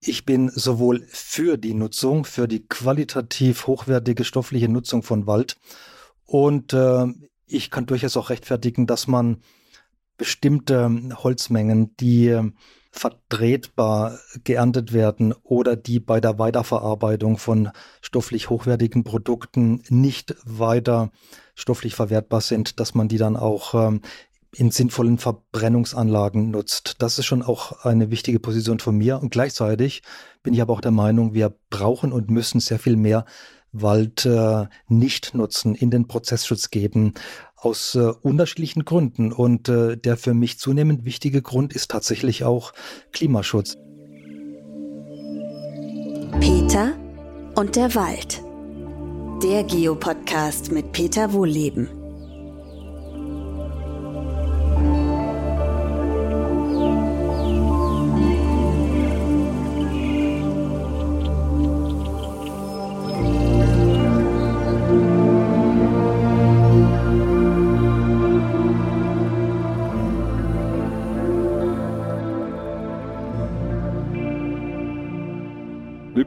Ich bin sowohl für die Nutzung, für die qualitativ hochwertige stoffliche Nutzung von Wald und äh, ich kann durchaus auch rechtfertigen, dass man bestimmte Holzmengen, die vertretbar geerntet werden oder die bei der Weiterverarbeitung von stofflich hochwertigen Produkten nicht weiter stofflich verwertbar sind, dass man die dann auch ähm, in sinnvollen Verbrennungsanlagen nutzt. Das ist schon auch eine wichtige Position von mir. Und gleichzeitig bin ich aber auch der Meinung, wir brauchen und müssen sehr viel mehr Wald äh, nicht nutzen, in den Prozessschutz geben, aus äh, unterschiedlichen Gründen. Und äh, der für mich zunehmend wichtige Grund ist tatsächlich auch Klimaschutz. Peter und der Wald. Der Geopodcast mit Peter Wohlleben.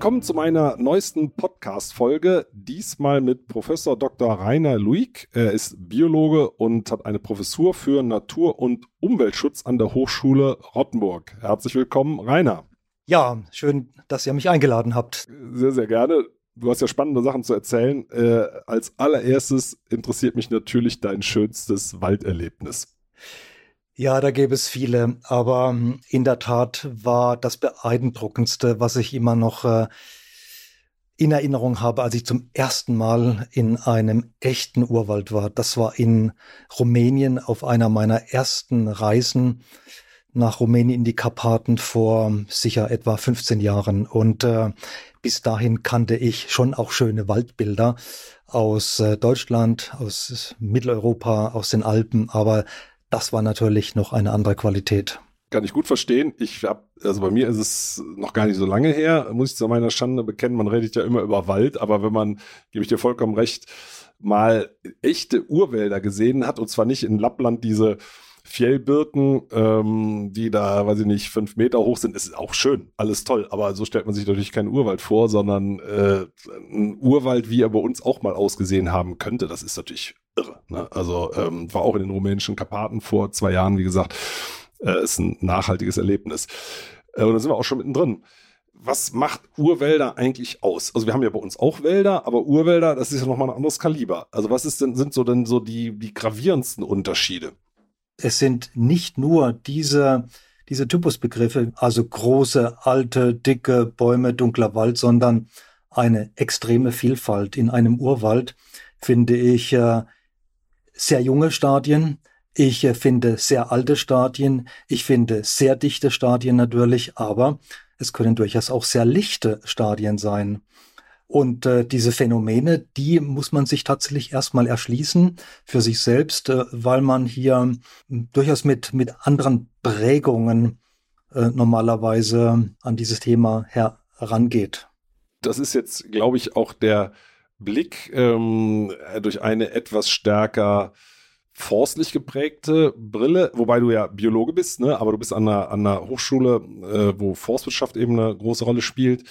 Willkommen zu meiner neuesten Podcast-Folge. Diesmal mit Professor Dr. Rainer Luig. Er ist Biologe und hat eine Professur für Natur- und Umweltschutz an der Hochschule Rottenburg. Herzlich willkommen, Rainer. Ja, schön, dass ihr mich eingeladen habt. Sehr, sehr gerne. Du hast ja spannende Sachen zu erzählen. Äh, als allererstes interessiert mich natürlich dein schönstes Walderlebnis. Ja, da gäbe es viele, aber hm, in der Tat war das beeindruckendste, was ich immer noch äh, in Erinnerung habe, als ich zum ersten Mal in einem echten Urwald war. Das war in Rumänien auf einer meiner ersten Reisen nach Rumänien in die Karpaten vor sicher etwa 15 Jahren. Und äh, bis dahin kannte ich schon auch schöne Waldbilder aus äh, Deutschland, aus Mitteleuropa, aus den Alpen, aber das war natürlich noch eine andere Qualität. Kann ich gut verstehen. Ich habe, also bei mir ist es noch gar nicht so lange her, muss ich zu meiner Schande bekennen, man redet ja immer über Wald, aber wenn man, gebe ich dir vollkommen recht, mal echte Urwälder gesehen hat, und zwar nicht in Lappland diese Fjellbirken, ähm, die da, weiß ich nicht, fünf Meter hoch sind, ist auch schön, alles toll. Aber so stellt man sich natürlich keinen Urwald vor, sondern äh, ein Urwald, wie er bei uns auch mal ausgesehen haben könnte. Das ist natürlich irre. Ne? Also ähm, war auch in den rumänischen Karpaten vor zwei Jahren, wie gesagt, äh, ist ein nachhaltiges Erlebnis. Äh, und da sind wir auch schon mittendrin. Was macht Urwälder eigentlich aus? Also wir haben ja bei uns auch Wälder, aber Urwälder, das ist ja nochmal ein anderes Kaliber. Also was ist denn, sind so denn so die, die gravierendsten Unterschiede? Es sind nicht nur diese, diese Typusbegriffe, also große, alte, dicke Bäume, dunkler Wald, sondern eine extreme Vielfalt. In einem Urwald finde ich äh, sehr junge Stadien. Ich äh, finde sehr alte Stadien. Ich finde sehr dichte Stadien natürlich, aber es können durchaus auch sehr lichte Stadien sein. Und äh, diese Phänomene, die muss man sich tatsächlich erstmal erschließen für sich selbst, äh, weil man hier hm, durchaus mit, mit anderen Prägungen äh, normalerweise an dieses Thema herangeht. Das ist jetzt, glaube ich, auch der Blick ähm, durch eine etwas stärker forstlich geprägte Brille, wobei du ja Biologe bist, ne? aber du bist an einer, an einer Hochschule, äh, wo Forstwirtschaft eben eine große Rolle spielt.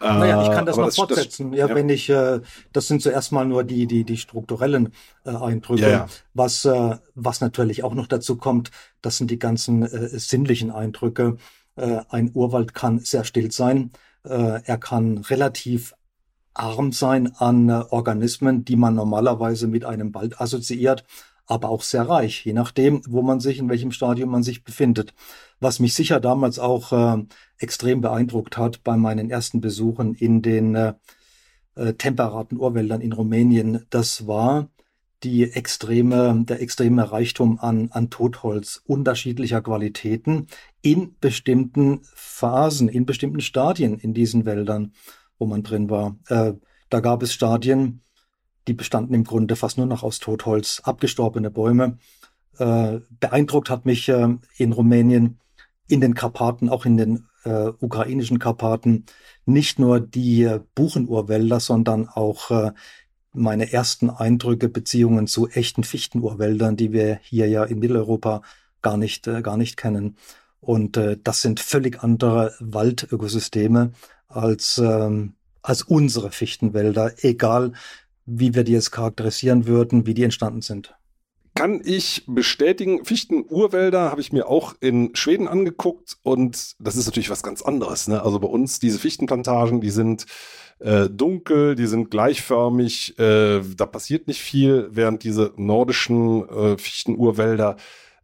Naja, ich kann das noch das, fortsetzen. Das, ja, ja, wenn ich, äh, das sind zuerst mal nur die, die, die strukturellen äh, Eindrücke. Ja, ja. Was, äh, was natürlich auch noch dazu kommt, das sind die ganzen äh, sinnlichen Eindrücke. Äh, ein Urwald kann sehr still sein. Äh, er kann relativ arm sein an äh, Organismen, die man normalerweise mit einem Wald assoziiert, aber auch sehr reich, je nachdem, wo man sich, in welchem Stadium man sich befindet. Was mich sicher damals auch äh, extrem beeindruckt hat bei meinen ersten Besuchen in den äh, äh temperaten Urwäldern in Rumänien, das war die extreme, der extreme Reichtum an, an Totholz unterschiedlicher Qualitäten in bestimmten Phasen, in bestimmten Stadien in diesen Wäldern wo man drin war. Äh, da gab es Stadien, die bestanden im Grunde fast nur noch aus Totholz, abgestorbene Bäume. Äh, beeindruckt hat mich äh, in Rumänien, in den Karpaten, auch in den äh, ukrainischen Karpaten, nicht nur die äh, Buchenurwälder, sondern auch äh, meine ersten Eindrücke, Beziehungen zu echten Fichtenurwäldern, die wir hier ja in Mitteleuropa gar nicht, gar nicht kennen. Und äh, das sind völlig andere Waldökosysteme als, ähm, als unsere Fichtenwälder, egal wie wir die jetzt charakterisieren würden, wie die entstanden sind. Kann ich bestätigen, Fichten-Urwälder habe ich mir auch in Schweden angeguckt und das ist natürlich was ganz anderes. Ne? Also bei uns diese Fichtenplantagen, die sind äh, dunkel, die sind gleichförmig, äh, da passiert nicht viel, während diese nordischen äh, Fichten-Urwälder,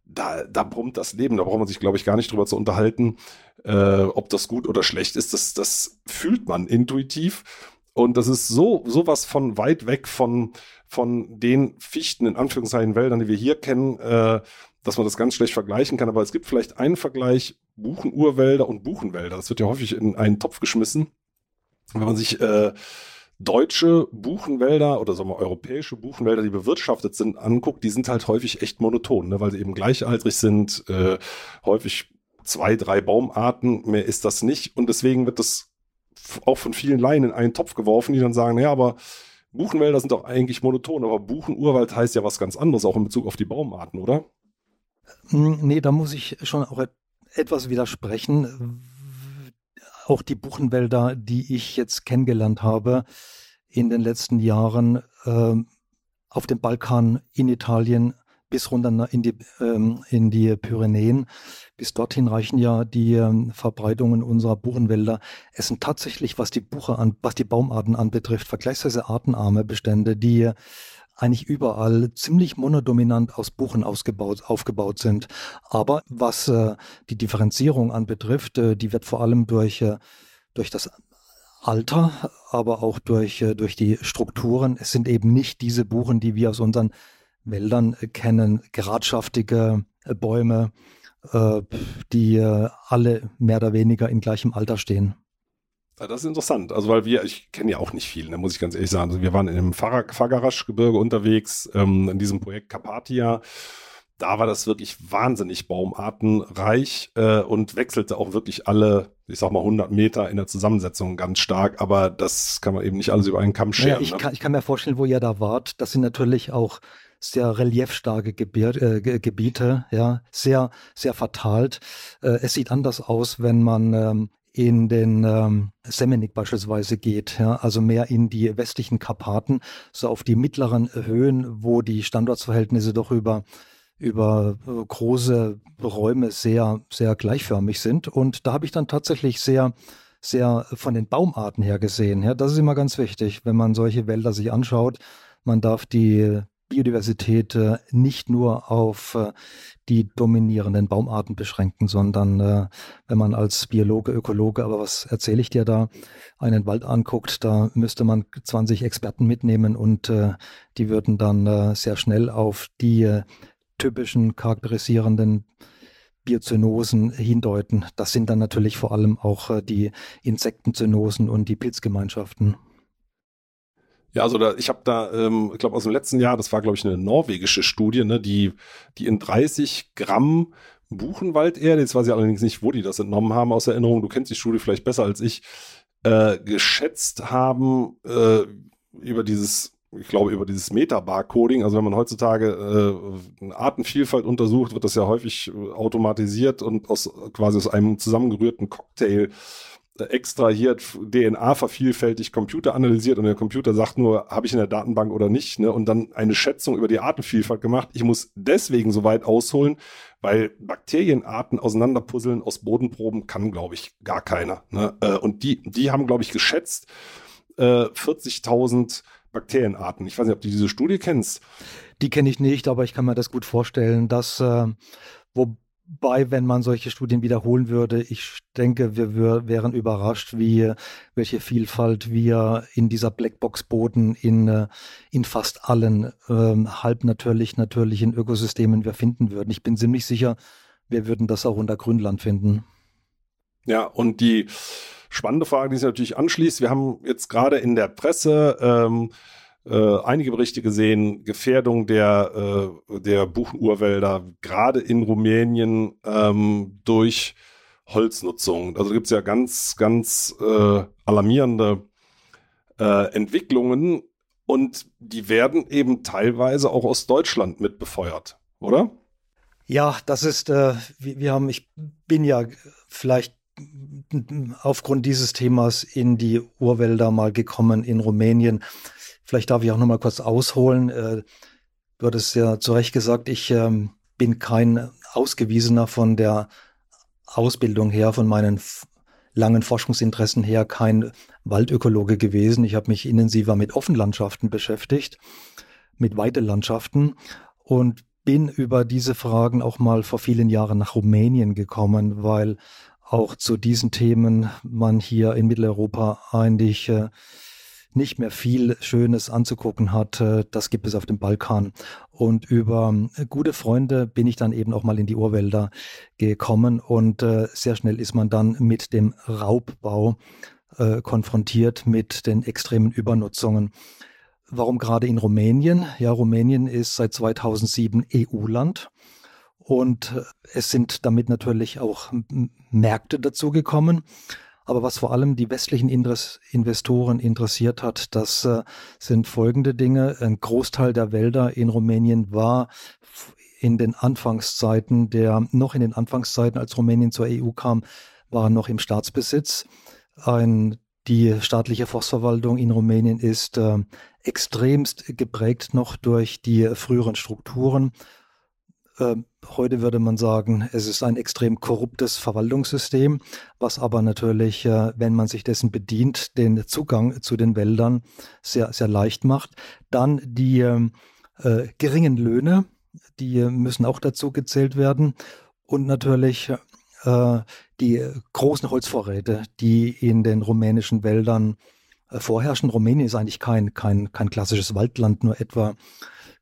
da, da brummt das Leben, da braucht man sich, glaube ich, gar nicht drüber zu unterhalten, äh, ob das gut oder schlecht ist. Das, das fühlt man intuitiv. Und das ist so sowas von weit weg von, von den Fichten, in Anführungszeichen Wäldern, die wir hier kennen, äh, dass man das ganz schlecht vergleichen kann. Aber es gibt vielleicht einen Vergleich Buchenurwälder und Buchenwälder. Das wird ja häufig in einen Topf geschmissen. Wenn man sich äh, deutsche Buchenwälder oder sagen wir europäische Buchenwälder, die bewirtschaftet sind, anguckt, die sind halt häufig echt monoton, ne, weil sie eben gleichaltrig sind, äh, häufig zwei, drei Baumarten, mehr ist das nicht. Und deswegen wird das auch von vielen Laien in einen Topf geworfen, die dann sagen, ja, aber Buchenwälder sind doch eigentlich monoton, aber Buchenurwald heißt ja was ganz anderes, auch in Bezug auf die Baumarten, oder? Hm, nee, da muss ich schon auch etwas widersprechen. Auch die Buchenwälder, die ich jetzt kennengelernt habe in den letzten Jahren äh, auf dem Balkan, in Italien, bis runter in die, ähm, in die Pyrenäen. Bis dorthin reichen ja die ähm, Verbreitungen unserer Buchenwälder. Es sind tatsächlich, was die Buche an, was die Baumarten anbetrifft, vergleichsweise artenarme Bestände, die eigentlich überall ziemlich monodominant aus Buchen ausgebaut, aufgebaut sind. Aber was äh, die Differenzierung anbetrifft, äh, die wird vor allem durch, äh, durch das Alter, aber auch durch, äh, durch die Strukturen. Es sind eben nicht diese Buchen, die wir aus unseren Wäldern kennen, geradschaftige äh, Bäume, äh, die äh, alle mehr oder weniger in gleichem Alter stehen. Das ist interessant. Also, weil wir, ich kenne ja auch nicht viel, da muss ich ganz ehrlich sagen. Also, wir waren in dem Fagarasch-Gebirge unterwegs, ähm, in diesem Projekt Carpathia. Da war das wirklich wahnsinnig baumartenreich äh, und wechselte auch wirklich alle, ich sag mal, 100 Meter in der Zusammensetzung ganz stark. Aber das kann man eben nicht alles über einen Kamm scheren. Ja, ich, ne? kann, ich kann mir vorstellen, wo ihr da wart. Das sind natürlich auch sehr reliefstarke Gebir äh, Gebiete, ja, sehr, sehr verteilt. Äh, es sieht anders aus, wenn man ähm, in den ähm, Semenik beispielsweise geht, ja, also mehr in die westlichen Karpaten, so auf die mittleren Höhen, wo die Standortsverhältnisse doch über über äh, große Räume sehr sehr gleichförmig sind und da habe ich dann tatsächlich sehr sehr von den Baumarten her gesehen, ja, das ist immer ganz wichtig, wenn man solche Wälder sich anschaut. Man darf die Biodiversität äh, nicht nur auf äh, die dominierenden Baumarten beschränken, sondern äh, wenn man als Biologe, Ökologe, aber was erzähle ich dir da, einen Wald anguckt, da müsste man 20 Experten mitnehmen und äh, die würden dann äh, sehr schnell auf die äh, typischen charakterisierenden Biozynosen hindeuten. Das sind dann natürlich vor allem auch die Insektenzynosen und die Pilzgemeinschaften. Ja, also da, ich habe da, ähm, ich glaube aus dem letzten Jahr, das war glaube ich eine norwegische Studie, ne, die, die in 30 Gramm Buchenwalderde, jetzt weiß ich allerdings nicht, wo die das entnommen haben aus Erinnerung, du kennst die Studie vielleicht besser als ich, äh, geschätzt haben äh, über dieses ich glaube, über dieses Meta-Barcoding, also wenn man heutzutage äh, Artenvielfalt untersucht, wird das ja häufig äh, automatisiert und aus quasi aus einem zusammengerührten Cocktail extrahiert, DNA vervielfältigt, Computer analysiert und der Computer sagt nur, habe ich in der Datenbank oder nicht, ne? und dann eine Schätzung über die Artenvielfalt gemacht. Ich muss deswegen so weit ausholen, weil Bakterienarten auseinanderpuzzeln aus Bodenproben kann, glaube ich, gar keiner. Ne? Äh, und die, die haben, glaube ich, geschätzt äh, 40.000 Bakterienarten. Ich weiß nicht, ob du diese Studie kennst. Die kenne ich nicht, aber ich kann mir das gut vorstellen, dass äh, wo bei, wenn man solche Studien wiederholen würde, ich denke, wir, wir wären überrascht, wie welche Vielfalt wir in dieser Blackbox-Boden in, äh, in fast allen ähm, halbnatürlich natürlichen Ökosystemen wir finden würden. Ich bin ziemlich sicher, wir würden das auch unter Grünland finden. Ja, und die spannende Frage, die sich natürlich anschließt, wir haben jetzt gerade in der Presse ähm, äh, einige Berichte gesehen, Gefährdung der, äh, der Buchenurwälder, gerade in Rumänien ähm, durch Holznutzung. Also gibt es ja ganz, ganz äh, alarmierende äh, Entwicklungen und die werden eben teilweise auch aus Deutschland mit befeuert, oder? Ja, das ist, äh, wir, wir haben, ich bin ja vielleicht aufgrund dieses Themas in die Urwälder mal gekommen in Rumänien. Vielleicht darf ich auch noch mal kurz ausholen. Äh, du hattest ja zu Recht gesagt, ich ähm, bin kein Ausgewiesener von der Ausbildung her, von meinen langen Forschungsinteressen her, kein Waldökologe gewesen. Ich habe mich intensiver mit Offenlandschaften beschäftigt, mit Weidelandschaften und bin über diese Fragen auch mal vor vielen Jahren nach Rumänien gekommen, weil auch zu diesen Themen man hier in Mitteleuropa eigentlich äh, nicht mehr viel Schönes anzugucken hat. Äh, das gibt es auf dem Balkan. Und über äh, gute Freunde bin ich dann eben auch mal in die Urwälder gekommen und äh, sehr schnell ist man dann mit dem Raubbau äh, konfrontiert, mit den extremen Übernutzungen. Warum gerade in Rumänien? Ja, Rumänien ist seit 2007 EU-Land und es sind damit natürlich auch Märkte dazugekommen. Aber was vor allem die westlichen Investoren interessiert hat, das äh, sind folgende Dinge. Ein Großteil der Wälder in Rumänien war in den Anfangszeiten der, noch in den Anfangszeiten, als Rumänien zur EU kam, waren noch im Staatsbesitz. Ein, die staatliche Forstverwaltung in Rumänien ist äh, extremst geprägt noch durch die früheren Strukturen äh, heute würde man sagen, es ist ein extrem korruptes Verwaltungssystem, was aber natürlich, äh, wenn man sich dessen bedient, den Zugang zu den Wäldern sehr, sehr leicht macht. Dann die ähm, äh, geringen Löhne, die müssen auch dazu gezählt werden. Und natürlich äh, die großen Holzvorräte, die in den rumänischen Wäldern äh, vorherrschen. Rumänien ist eigentlich kein, kein, kein klassisches Waldland, nur etwa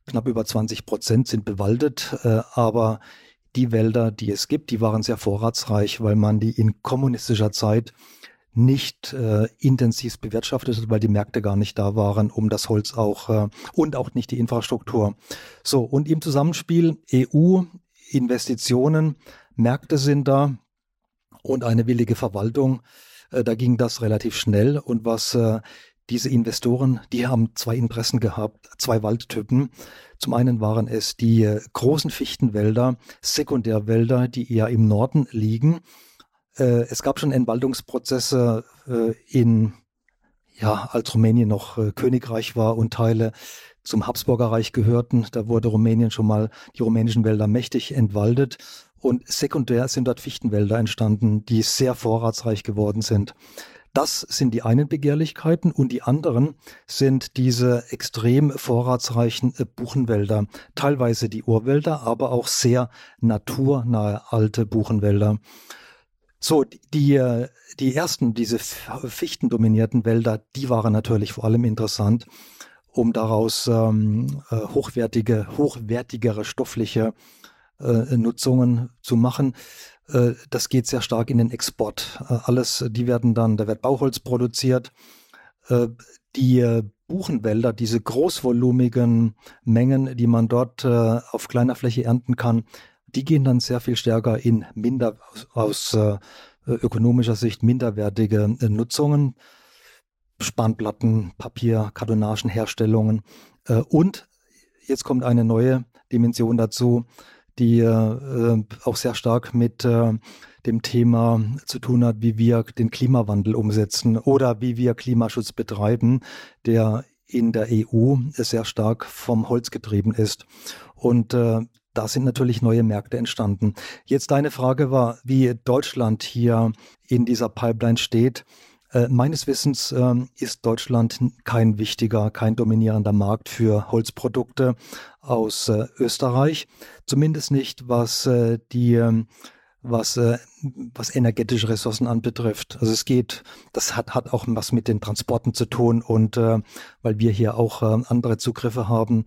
knapp über 20 Prozent sind bewaldet, äh, aber die Wälder, die es gibt, die waren sehr vorratsreich, weil man die in kommunistischer Zeit nicht äh, intensiv bewirtschaftet hat, weil die Märkte gar nicht da waren, um das Holz auch äh, und auch nicht die Infrastruktur. So, und im Zusammenspiel EU, Investitionen, Märkte sind da und eine willige Verwaltung. Äh, da ging das relativ schnell. Und was äh, diese Investoren, die haben zwei Interessen gehabt, zwei Waldtypen. Zum einen waren es die äh, großen Fichtenwälder, Sekundärwälder, die eher im Norden liegen. Äh, es gab schon Entwaldungsprozesse äh, in, ja, als Rumänien noch Königreich war und Teile zum Habsburger Reich gehörten. Da wurde Rumänien schon mal die rumänischen Wälder mächtig entwaldet. Und sekundär sind dort Fichtenwälder entstanden, die sehr vorratsreich geworden sind. Das sind die einen Begehrlichkeiten und die anderen sind diese extrem vorratsreichen äh, Buchenwälder, teilweise die Urwälder, aber auch sehr naturnahe alte Buchenwälder. So, die, äh, die ersten, diese fichtendominierten Wälder, die waren natürlich vor allem interessant, um daraus ähm, äh, hochwertige, hochwertigere stoffliche äh, Nutzungen zu machen. Äh, das geht sehr stark in den Export. Äh, alles, die werden dann, da wird Bauholz produziert. Äh, die Buchenwälder, diese großvolumigen Mengen, die man dort auf kleiner Fläche ernten kann, die gehen dann sehr viel stärker in minder, aus ökonomischer Sicht minderwertige Nutzungen. Spanplatten, Papier, Kartonagenherstellungen. Und jetzt kommt eine neue Dimension dazu die äh, auch sehr stark mit äh, dem Thema zu tun hat, wie wir den Klimawandel umsetzen oder wie wir Klimaschutz betreiben, der in der EU sehr stark vom Holz getrieben ist. Und äh, da sind natürlich neue Märkte entstanden. Jetzt deine Frage war, wie Deutschland hier in dieser Pipeline steht. Äh, meines Wissens äh, ist Deutschland kein wichtiger, kein dominierender Markt für Holzprodukte aus äh, Österreich. Zumindest nicht, was äh, die ähm, was, äh, was energetische Ressourcen anbetrifft. Also es geht, das hat, hat auch was mit den Transporten zu tun und weil wir hier auch äh, andere Zugriffe haben.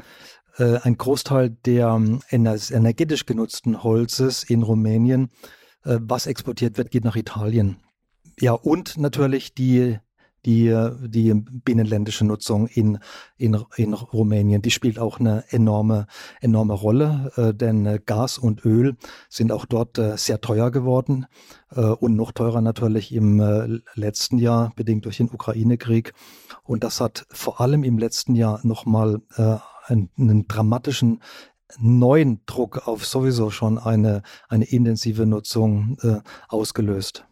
Ein Großteil der ähm, energetisch genutzten Holzes in Rumänien, was exportiert wird, geht nach Italien ja, und natürlich die, die, die binnenländische Nutzung in, in, in Rumänien, die spielt auch eine enorme, enorme Rolle, äh, denn Gas und Öl sind auch dort äh, sehr teuer geworden äh, und noch teurer natürlich im äh, letzten Jahr, bedingt durch den Ukraine-Krieg. Und das hat vor allem im letzten Jahr nochmal äh, einen, einen dramatischen neuen Druck auf sowieso schon eine, eine intensive Nutzung äh, ausgelöst.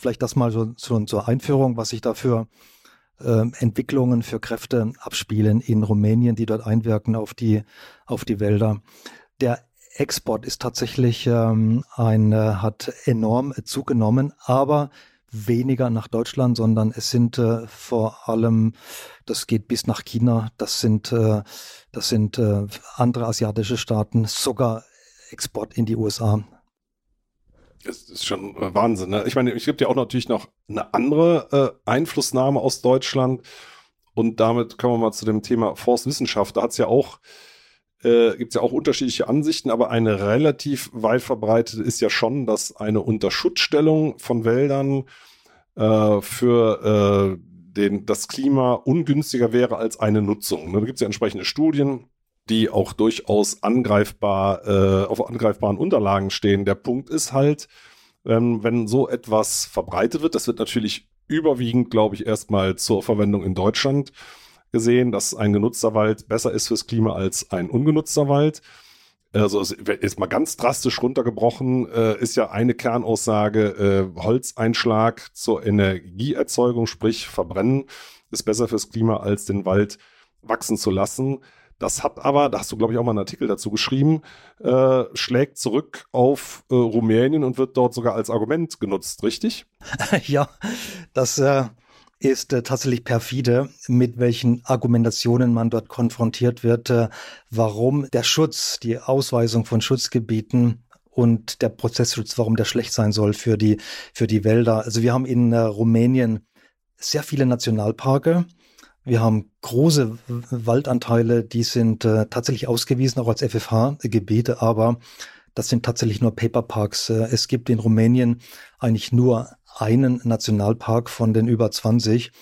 Vielleicht das mal so, so zur Einführung, was sich dafür äh, Entwicklungen für Kräfte abspielen in Rumänien, die dort einwirken auf die, auf die Wälder. Der Export ist tatsächlich ähm, ein, äh, hat enorm zugenommen, aber weniger nach Deutschland, sondern es sind äh, vor allem, das geht bis nach China, das sind, äh, das sind äh, andere asiatische Staaten, sogar Export in die USA. Das ist schon äh, Wahnsinn. Ne? Ich meine, es gibt ja auch natürlich noch eine andere äh, Einflussnahme aus Deutschland. Und damit kommen wir mal zu dem Thema Forstwissenschaft. Da hat es ja auch, äh, gibt es ja auch unterschiedliche Ansichten, aber eine relativ weit verbreitete ist ja schon, dass eine Unterschutzstellung von Wäldern äh, für äh, den, das Klima ungünstiger wäre als eine Nutzung. Ne? Da gibt es ja entsprechende Studien, die auch durchaus angreifbar, äh, auf angreifbaren Unterlagen stehen. Der Punkt ist halt, ähm, wenn so etwas verbreitet wird, das wird natürlich überwiegend, glaube ich, erstmal zur Verwendung in Deutschland gesehen, dass ein genutzter Wald besser ist fürs Klima als ein ungenutzter Wald. Also ist mal ganz drastisch runtergebrochen, äh, ist ja eine Kernaussage, äh, Holzeinschlag zur Energieerzeugung, sprich Verbrennen, ist besser fürs Klima als den Wald wachsen zu lassen. Das hat aber, da hast du, glaube ich, auch mal einen Artikel dazu geschrieben, äh, schlägt zurück auf äh, Rumänien und wird dort sogar als Argument genutzt, richtig? ja, das äh, ist äh, tatsächlich perfide, mit welchen Argumentationen man dort konfrontiert wird, äh, warum der Schutz, die Ausweisung von Schutzgebieten und der Prozessschutz, warum der schlecht sein soll für die, für die Wälder. Also wir haben in äh, Rumänien sehr viele Nationalparke wir haben große Waldanteile, die sind äh, tatsächlich ausgewiesen, auch als FFH-Gebiete, aber das sind tatsächlich nur Paperparks. Äh, es gibt in Rumänien eigentlich nur einen Nationalpark von den über 20,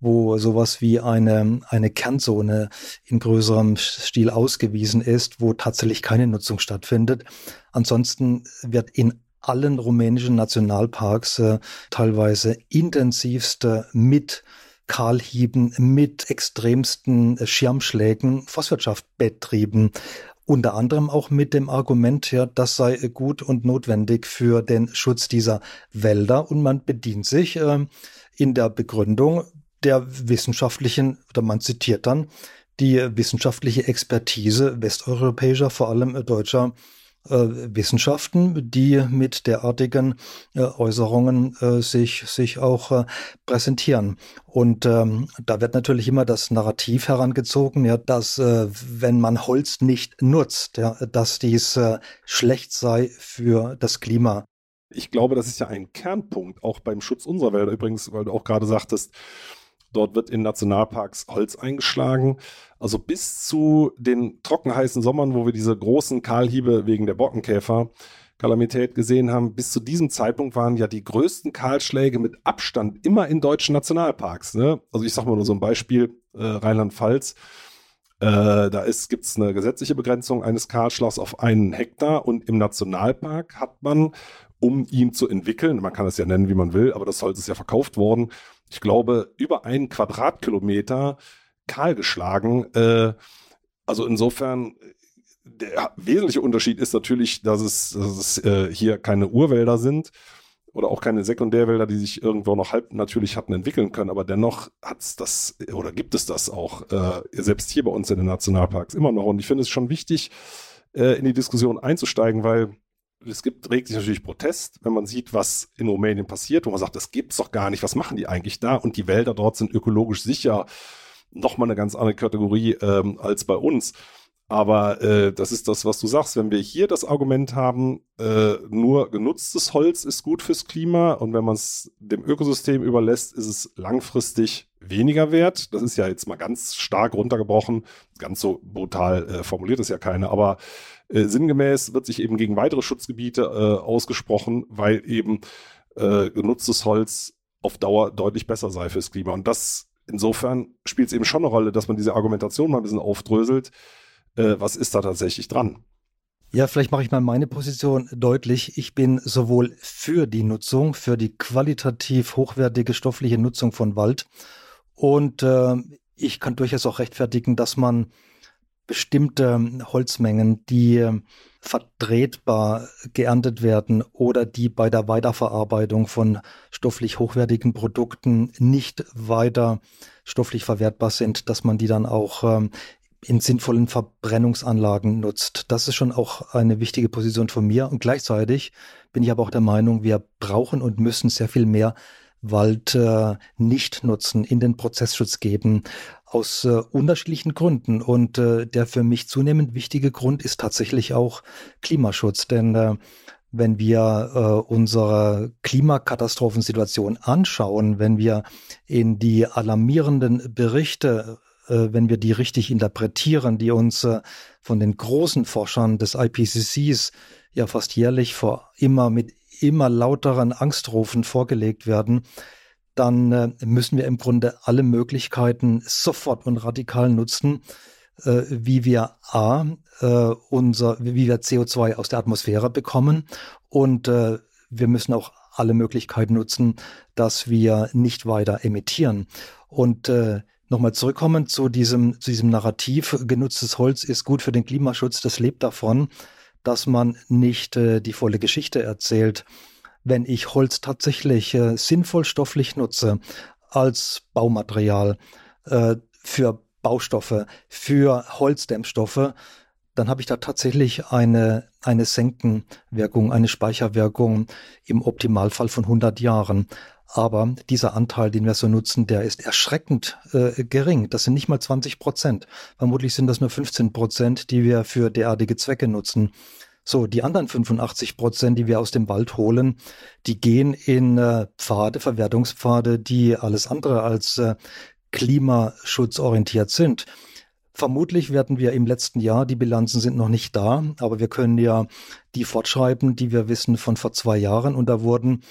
wo sowas wie eine, eine Kernzone in größerem Stil ausgewiesen ist, wo tatsächlich keine Nutzung stattfindet. Ansonsten wird in allen rumänischen Nationalparks äh, teilweise intensivste mit Kahlhieben mit extremsten Schirmschlägen Forstwirtschaft betrieben. Unter anderem auch mit dem Argument, ja, das sei gut und notwendig für den Schutz dieser Wälder und man bedient sich äh, in der Begründung der wissenschaftlichen, oder man zitiert dann die wissenschaftliche Expertise westeuropäischer, vor allem deutscher äh, Wissenschaften, die mit derartigen äh, Äußerungen äh, sich, sich auch äh, präsentieren. Und ähm, da wird natürlich immer das Narrativ herangezogen, ja, dass äh, wenn man Holz nicht nutzt, ja, dass dies äh, schlecht sei für das Klima. Ich glaube, das ist ja ein Kernpunkt, auch beim Schutz unserer Wälder übrigens, weil du auch gerade sagtest, Dort wird in Nationalparks Holz eingeschlagen. Also bis zu den trockenheißen Sommern, wo wir diese großen Kahlhiebe wegen der Bockenkäfer Kalamität gesehen haben, bis zu diesem Zeitpunkt waren ja die größten Kahlschläge mit Abstand immer in deutschen Nationalparks. Ne? Also ich sage mal nur so ein Beispiel, äh, Rheinland-Pfalz. Äh, da gibt es eine gesetzliche Begrenzung eines Kahlschlags auf einen Hektar und im Nationalpark hat man, um ihn zu entwickeln, man kann es ja nennen, wie man will, aber das Holz ist ja verkauft worden, ich glaube, über einen Quadratkilometer kahlgeschlagen. Äh, also insofern, der wesentliche Unterschied ist natürlich, dass es, dass es äh, hier keine Urwälder sind oder auch keine Sekundärwälder, die sich irgendwo noch halb natürlich hatten entwickeln können, aber dennoch hat's das oder gibt es das auch äh, selbst hier bei uns in den Nationalparks immer noch. Und ich finde es schon wichtig, äh, in die Diskussion einzusteigen, weil es gibt, regt sich natürlich Protest, wenn man sieht, was in Rumänien passiert, wo man sagt, das gibt's doch gar nicht, was machen die eigentlich da? Und die Wälder dort sind ökologisch sicher nochmal eine ganz andere Kategorie ähm, als bei uns. Aber äh, das ist das, was du sagst. Wenn wir hier das Argument haben, äh, nur genutztes Holz ist gut fürs Klima und wenn man es dem Ökosystem überlässt, ist es langfristig weniger wert. Das ist ja jetzt mal ganz stark runtergebrochen. Ganz so brutal äh, formuliert ist ja keine, aber äh, sinngemäß wird sich eben gegen weitere Schutzgebiete äh, ausgesprochen, weil eben äh, genutztes Holz auf Dauer deutlich besser sei fürs Klima. Und das insofern spielt es eben schon eine Rolle, dass man diese Argumentation mal ein bisschen aufdröselt. Äh, was ist da tatsächlich dran? Ja, vielleicht mache ich mal meine Position deutlich. Ich bin sowohl für die Nutzung, für die qualitativ hochwertige stoffliche Nutzung von Wald und äh, ich kann durchaus auch rechtfertigen, dass man bestimmte Holzmengen, die vertretbar geerntet werden oder die bei der Weiterverarbeitung von stofflich hochwertigen Produkten nicht weiter stofflich verwertbar sind, dass man die dann auch ähm, in sinnvollen Verbrennungsanlagen nutzt. Das ist schon auch eine wichtige Position von mir. Und gleichzeitig bin ich aber auch der Meinung, wir brauchen und müssen sehr viel mehr Wald äh, nicht nutzen, in den Prozessschutz geben, aus äh, unterschiedlichen Gründen. Und äh, der für mich zunehmend wichtige Grund ist tatsächlich auch Klimaschutz. Denn äh, wenn wir äh, unsere Klimakatastrophensituation anschauen, wenn wir in die alarmierenden Berichte, wenn wir die richtig interpretieren, die uns äh, von den großen Forschern des IPCCs ja fast jährlich vor immer mit immer lauteren Angstrufen vorgelegt werden, dann äh, müssen wir im Grunde alle Möglichkeiten sofort und radikal nutzen, äh, wie wir A, äh, unser, wie wir CO2 aus der Atmosphäre bekommen und äh, wir müssen auch alle Möglichkeiten nutzen, dass wir nicht weiter emittieren. Und äh, nochmal zurückkommen zu diesem, zu diesem Narrativ, genutztes Holz ist gut für den Klimaschutz, das lebt davon, dass man nicht äh, die volle Geschichte erzählt wenn ich Holz tatsächlich äh, sinnvoll stofflich nutze als Baumaterial äh, für Baustoffe, für Holzdämmstoffe, dann habe ich da tatsächlich eine, eine Senkenwirkung, eine Speicherwirkung im Optimalfall von 100 Jahren. Aber dieser Anteil, den wir so nutzen, der ist erschreckend äh, gering. Das sind nicht mal 20 Prozent. Vermutlich sind das nur 15 Prozent, die wir für derartige Zwecke nutzen. So, die anderen 85 Prozent, die wir aus dem Wald holen, die gehen in äh, Pfade, Verwertungspfade, die alles andere als äh, klimaschutzorientiert sind. Vermutlich werden wir im letzten Jahr, die Bilanzen sind noch nicht da, aber wir können ja die fortschreiben, die wir wissen von vor zwei Jahren. Und da wurden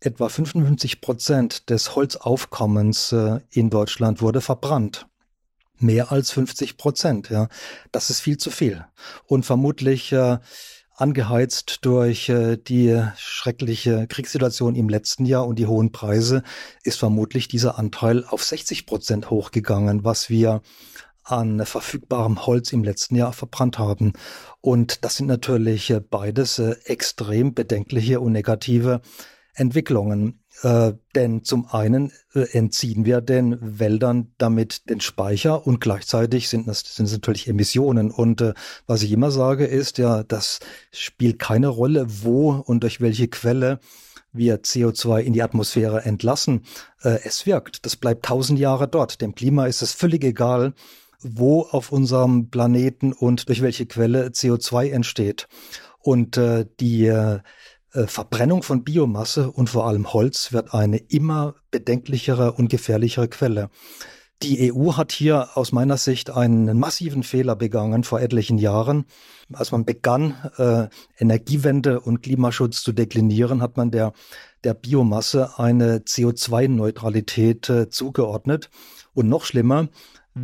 etwa 55 Prozent des Holzaufkommens äh, in Deutschland wurde verbrannt mehr als 50 Prozent. Ja, das ist viel zu viel und vermutlich äh, angeheizt durch äh, die schreckliche Kriegssituation im letzten Jahr und die hohen Preise ist vermutlich dieser Anteil auf 60 Prozent hochgegangen, was wir an verfügbarem Holz im letzten Jahr verbrannt haben. Und das sind natürlich äh, beides äh, extrem bedenkliche und negative Entwicklungen. Äh, denn zum einen äh, entziehen wir den Wäldern damit den Speicher und gleichzeitig sind das sind natürlich Emissionen. Und äh, was ich immer sage ist, ja, das spielt keine Rolle, wo und durch welche Quelle wir CO2 in die Atmosphäre entlassen. Äh, es wirkt. Das bleibt tausend Jahre dort. Dem Klima ist es völlig egal, wo auf unserem Planeten und durch welche Quelle CO2 entsteht. Und äh, die äh, Verbrennung von Biomasse und vor allem Holz wird eine immer bedenklichere und gefährlichere Quelle. Die EU hat hier aus meiner Sicht einen massiven Fehler begangen vor etlichen Jahren. Als man begann, äh, Energiewende und Klimaschutz zu deklinieren, hat man der, der Biomasse eine CO2-Neutralität äh, zugeordnet. Und noch schlimmer,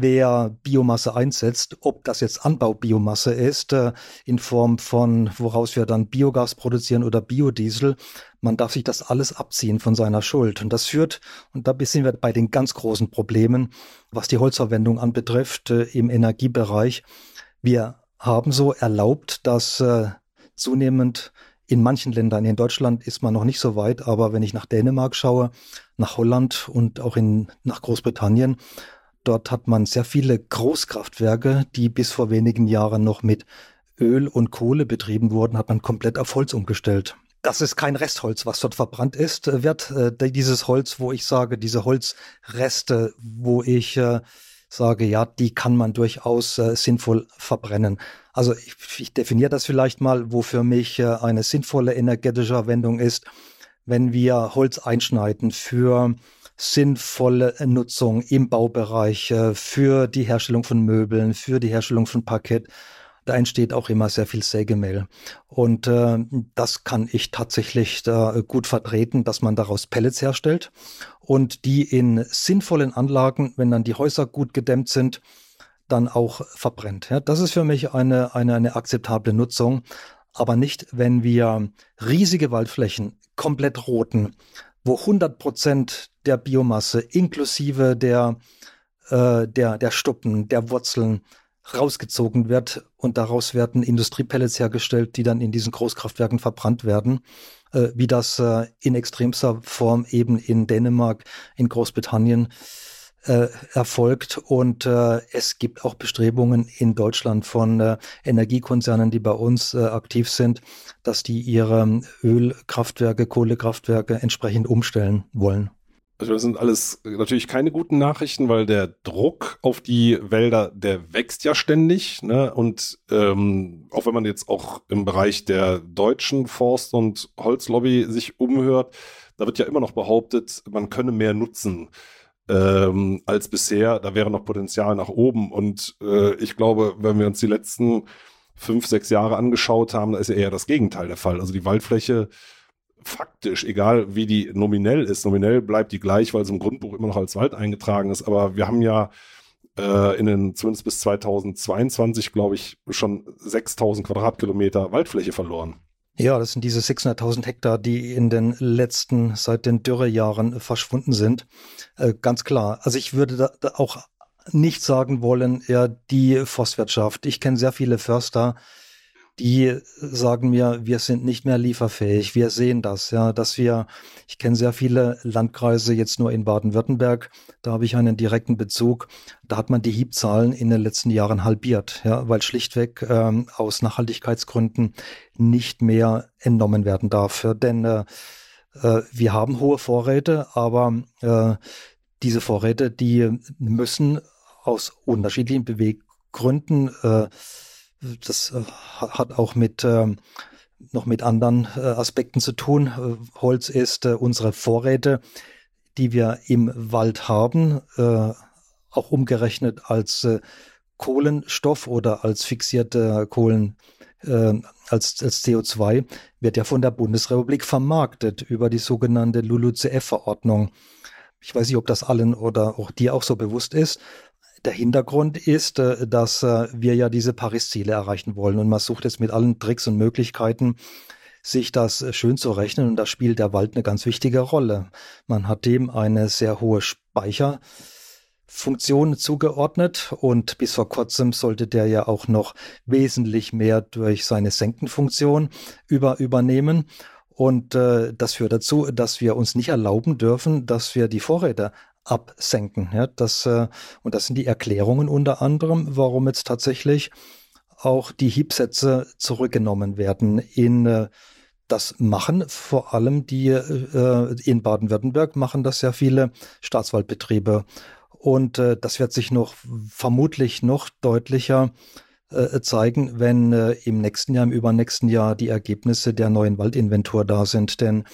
wer Biomasse einsetzt, ob das jetzt Anbaubiomasse ist, äh, in Form von, woraus wir dann Biogas produzieren oder Biodiesel, man darf sich das alles abziehen von seiner Schuld. Und das führt, und da sind wir bei den ganz großen Problemen, was die Holzverwendung anbetrifft äh, im Energiebereich. Wir haben so erlaubt, dass äh, zunehmend in manchen Ländern, in Deutschland ist man noch nicht so weit, aber wenn ich nach Dänemark schaue, nach Holland und auch in, nach Großbritannien, Dort hat man sehr viele Großkraftwerke, die bis vor wenigen Jahren noch mit Öl und Kohle betrieben wurden, hat man komplett auf Holz umgestellt. Das ist kein Restholz, was dort verbrannt ist, wird äh, dieses Holz, wo ich sage, diese Holzreste, wo ich äh, sage, ja, die kann man durchaus äh, sinnvoll verbrennen. Also ich, ich definiere das vielleicht mal, wo für mich äh, eine sinnvolle energetische Verwendung ist, wenn wir Holz einschneiden für sinnvolle Nutzung im Baubereich äh, für die Herstellung von Möbeln, für die Herstellung von Parkett. Da entsteht auch immer sehr viel Sägemehl. Und äh, das kann ich tatsächlich da gut vertreten, dass man daraus Pellets herstellt und die in sinnvollen Anlagen, wenn dann die Häuser gut gedämmt sind, dann auch verbrennt. Ja, das ist für mich eine, eine, eine akzeptable Nutzung, aber nicht, wenn wir riesige Waldflächen komplett roten, wo 100 Prozent der Biomasse inklusive der, äh, der, der Stuppen, der Wurzeln rausgezogen wird und daraus werden Industriepellets hergestellt, die dann in diesen Großkraftwerken verbrannt werden, äh, wie das äh, in extremster Form eben in Dänemark, in Großbritannien äh, erfolgt. Und äh, es gibt auch Bestrebungen in Deutschland von äh, Energiekonzernen, die bei uns äh, aktiv sind, dass die ihre Ölkraftwerke, Kohlekraftwerke entsprechend umstellen wollen. Also das sind alles natürlich keine guten Nachrichten, weil der Druck auf die Wälder, der wächst ja ständig. Ne? Und ähm, auch wenn man jetzt auch im Bereich der deutschen Forst- und Holzlobby sich umhört, da wird ja immer noch behauptet, man könne mehr nutzen ähm, als bisher. Da wäre noch Potenzial nach oben. Und äh, ich glaube, wenn wir uns die letzten fünf, sechs Jahre angeschaut haben, da ist ja eher das Gegenteil der Fall. Also die Waldfläche faktisch, egal wie die nominell ist, nominell bleibt die gleich, weil es im Grundbuch immer noch als Wald eingetragen ist, aber wir haben ja äh, in den, zumindest bis 2022, glaube ich, schon 6000 Quadratkilometer Waldfläche verloren. Ja, das sind diese 600.000 Hektar, die in den letzten, seit den Dürrejahren verschwunden sind. Äh, ganz klar. Also ich würde da, da auch nicht sagen wollen, ja, die Forstwirtschaft. Ich kenne sehr viele Förster, die sagen mir, wir sind nicht mehr lieferfähig. Wir sehen das, ja, dass wir, ich kenne sehr viele Landkreise jetzt nur in Baden-Württemberg, da habe ich einen direkten Bezug. Da hat man die Hiebzahlen in den letzten Jahren halbiert, ja, weil schlichtweg ähm, aus Nachhaltigkeitsgründen nicht mehr entnommen werden darf. Denn äh, äh, wir haben hohe Vorräte, aber äh, diese Vorräte, die müssen aus unterschiedlichen Beweggründen äh, das äh, hat auch mit ähm, noch mit anderen äh, Aspekten zu tun. Äh, Holz ist unsere Vorräte, die wir im Wald haben, auch umgerechnet als Kohlenstoff oder als fixierte Kohlen als, als CO2 wird ja von der Bundesrepublik vermarktet über die sogenannte LULUCF-Verordnung. Ich weiß nicht, ob das allen oder auch dir auch so bewusst ist, der Hintergrund ist, äh, dass äh, wir ja diese Paris-Ziele erreichen wollen und man sucht jetzt mit allen Tricks und Möglichkeiten, sich das äh, schön zu rechnen und da spielt der Wald eine ganz wichtige Rolle. Man hat dem eine sehr hohe Speicherfunktion zugeordnet und bis vor kurzem sollte der ja auch noch wesentlich mehr durch seine Senkenfunktion über, übernehmen. Und äh, das führt dazu, dass wir uns nicht erlauben dürfen, dass wir die Vorräte absenken. Ja, das, äh, und das sind die Erklärungen unter anderem, warum jetzt tatsächlich auch die Hiebsätze zurückgenommen werden in äh, das machen vor allem die äh, in Baden-Württemberg machen das ja viele Staatswaldbetriebe und äh, das wird sich noch vermutlich noch deutlicher äh, zeigen, wenn äh, im nächsten Jahr, im übernächsten Jahr die Ergebnisse der neuen Waldinventur da sind. Denn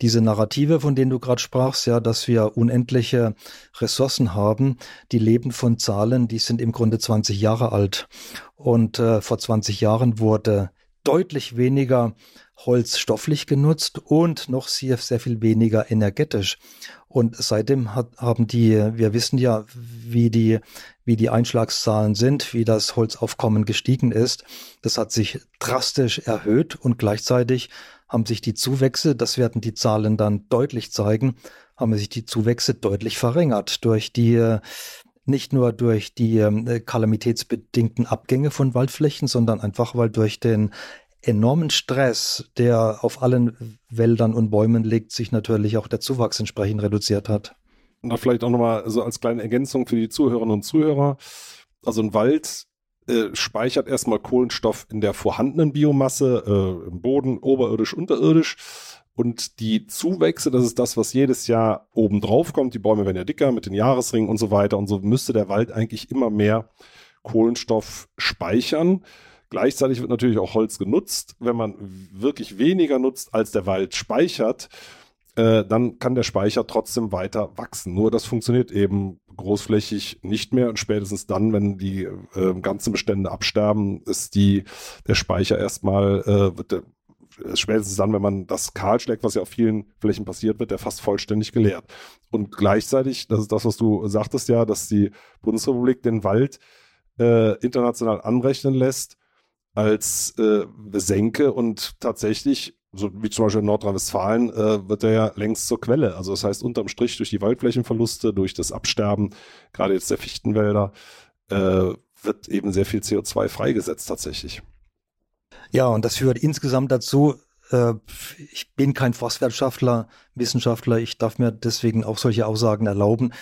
diese Narrative, von denen du gerade sprachst, ja, dass wir unendliche Ressourcen haben, die leben von Zahlen, die sind im Grunde 20 Jahre alt. Und äh, vor 20 Jahren wurde deutlich weniger Holz stofflich genutzt und noch sehr, sehr viel weniger energetisch. Und seitdem hat, haben die, wir wissen ja, wie die, wie die Einschlagszahlen sind, wie das Holzaufkommen gestiegen ist. Das hat sich drastisch erhöht und gleichzeitig haben sich die Zuwächse, das werden die Zahlen dann deutlich zeigen, haben sich die Zuwächse deutlich verringert durch die nicht nur durch die äh, kalamitätsbedingten Abgänge von Waldflächen, sondern einfach weil durch den enormen Stress, der auf allen Wäldern und Bäumen liegt, sich natürlich auch der Zuwachs entsprechend reduziert hat. Und da vielleicht auch nochmal so als kleine Ergänzung für die Zuhörerinnen und Zuhörer. Also ein Wald äh, speichert erstmal Kohlenstoff in der vorhandenen Biomasse, äh, im Boden, oberirdisch, unterirdisch. Und die Zuwächse, das ist das, was jedes Jahr oben drauf kommt. Die Bäume werden ja dicker mit den Jahresringen und so weiter. Und so müsste der Wald eigentlich immer mehr Kohlenstoff speichern. Gleichzeitig wird natürlich auch Holz genutzt. Wenn man wirklich weniger nutzt, als der Wald speichert, äh, dann kann der Speicher trotzdem weiter wachsen. Nur das funktioniert eben großflächig nicht mehr und spätestens dann, wenn die äh, ganzen Bestände absterben, ist die der Speicher erstmal äh, wird der, spätestens dann, wenn man das kahl schlägt, was ja auf vielen Flächen passiert, wird der fast vollständig geleert. Und gleichzeitig, das ist das, was du sagtest ja, dass die Bundesrepublik den Wald äh, international anrechnen lässt als äh, Senke und tatsächlich, so wie zum Beispiel in Nordrhein-Westfalen, äh, wird er ja längst zur Quelle. Also das heißt, unterm Strich durch die Waldflächenverluste, durch das Absterben, gerade jetzt der Fichtenwälder, äh, wird eben sehr viel CO2 freigesetzt tatsächlich. Ja, und das führt insgesamt dazu, äh, ich bin kein Forstwirtschaftler, Wissenschaftler, ich darf mir deswegen auch solche Aussagen erlauben.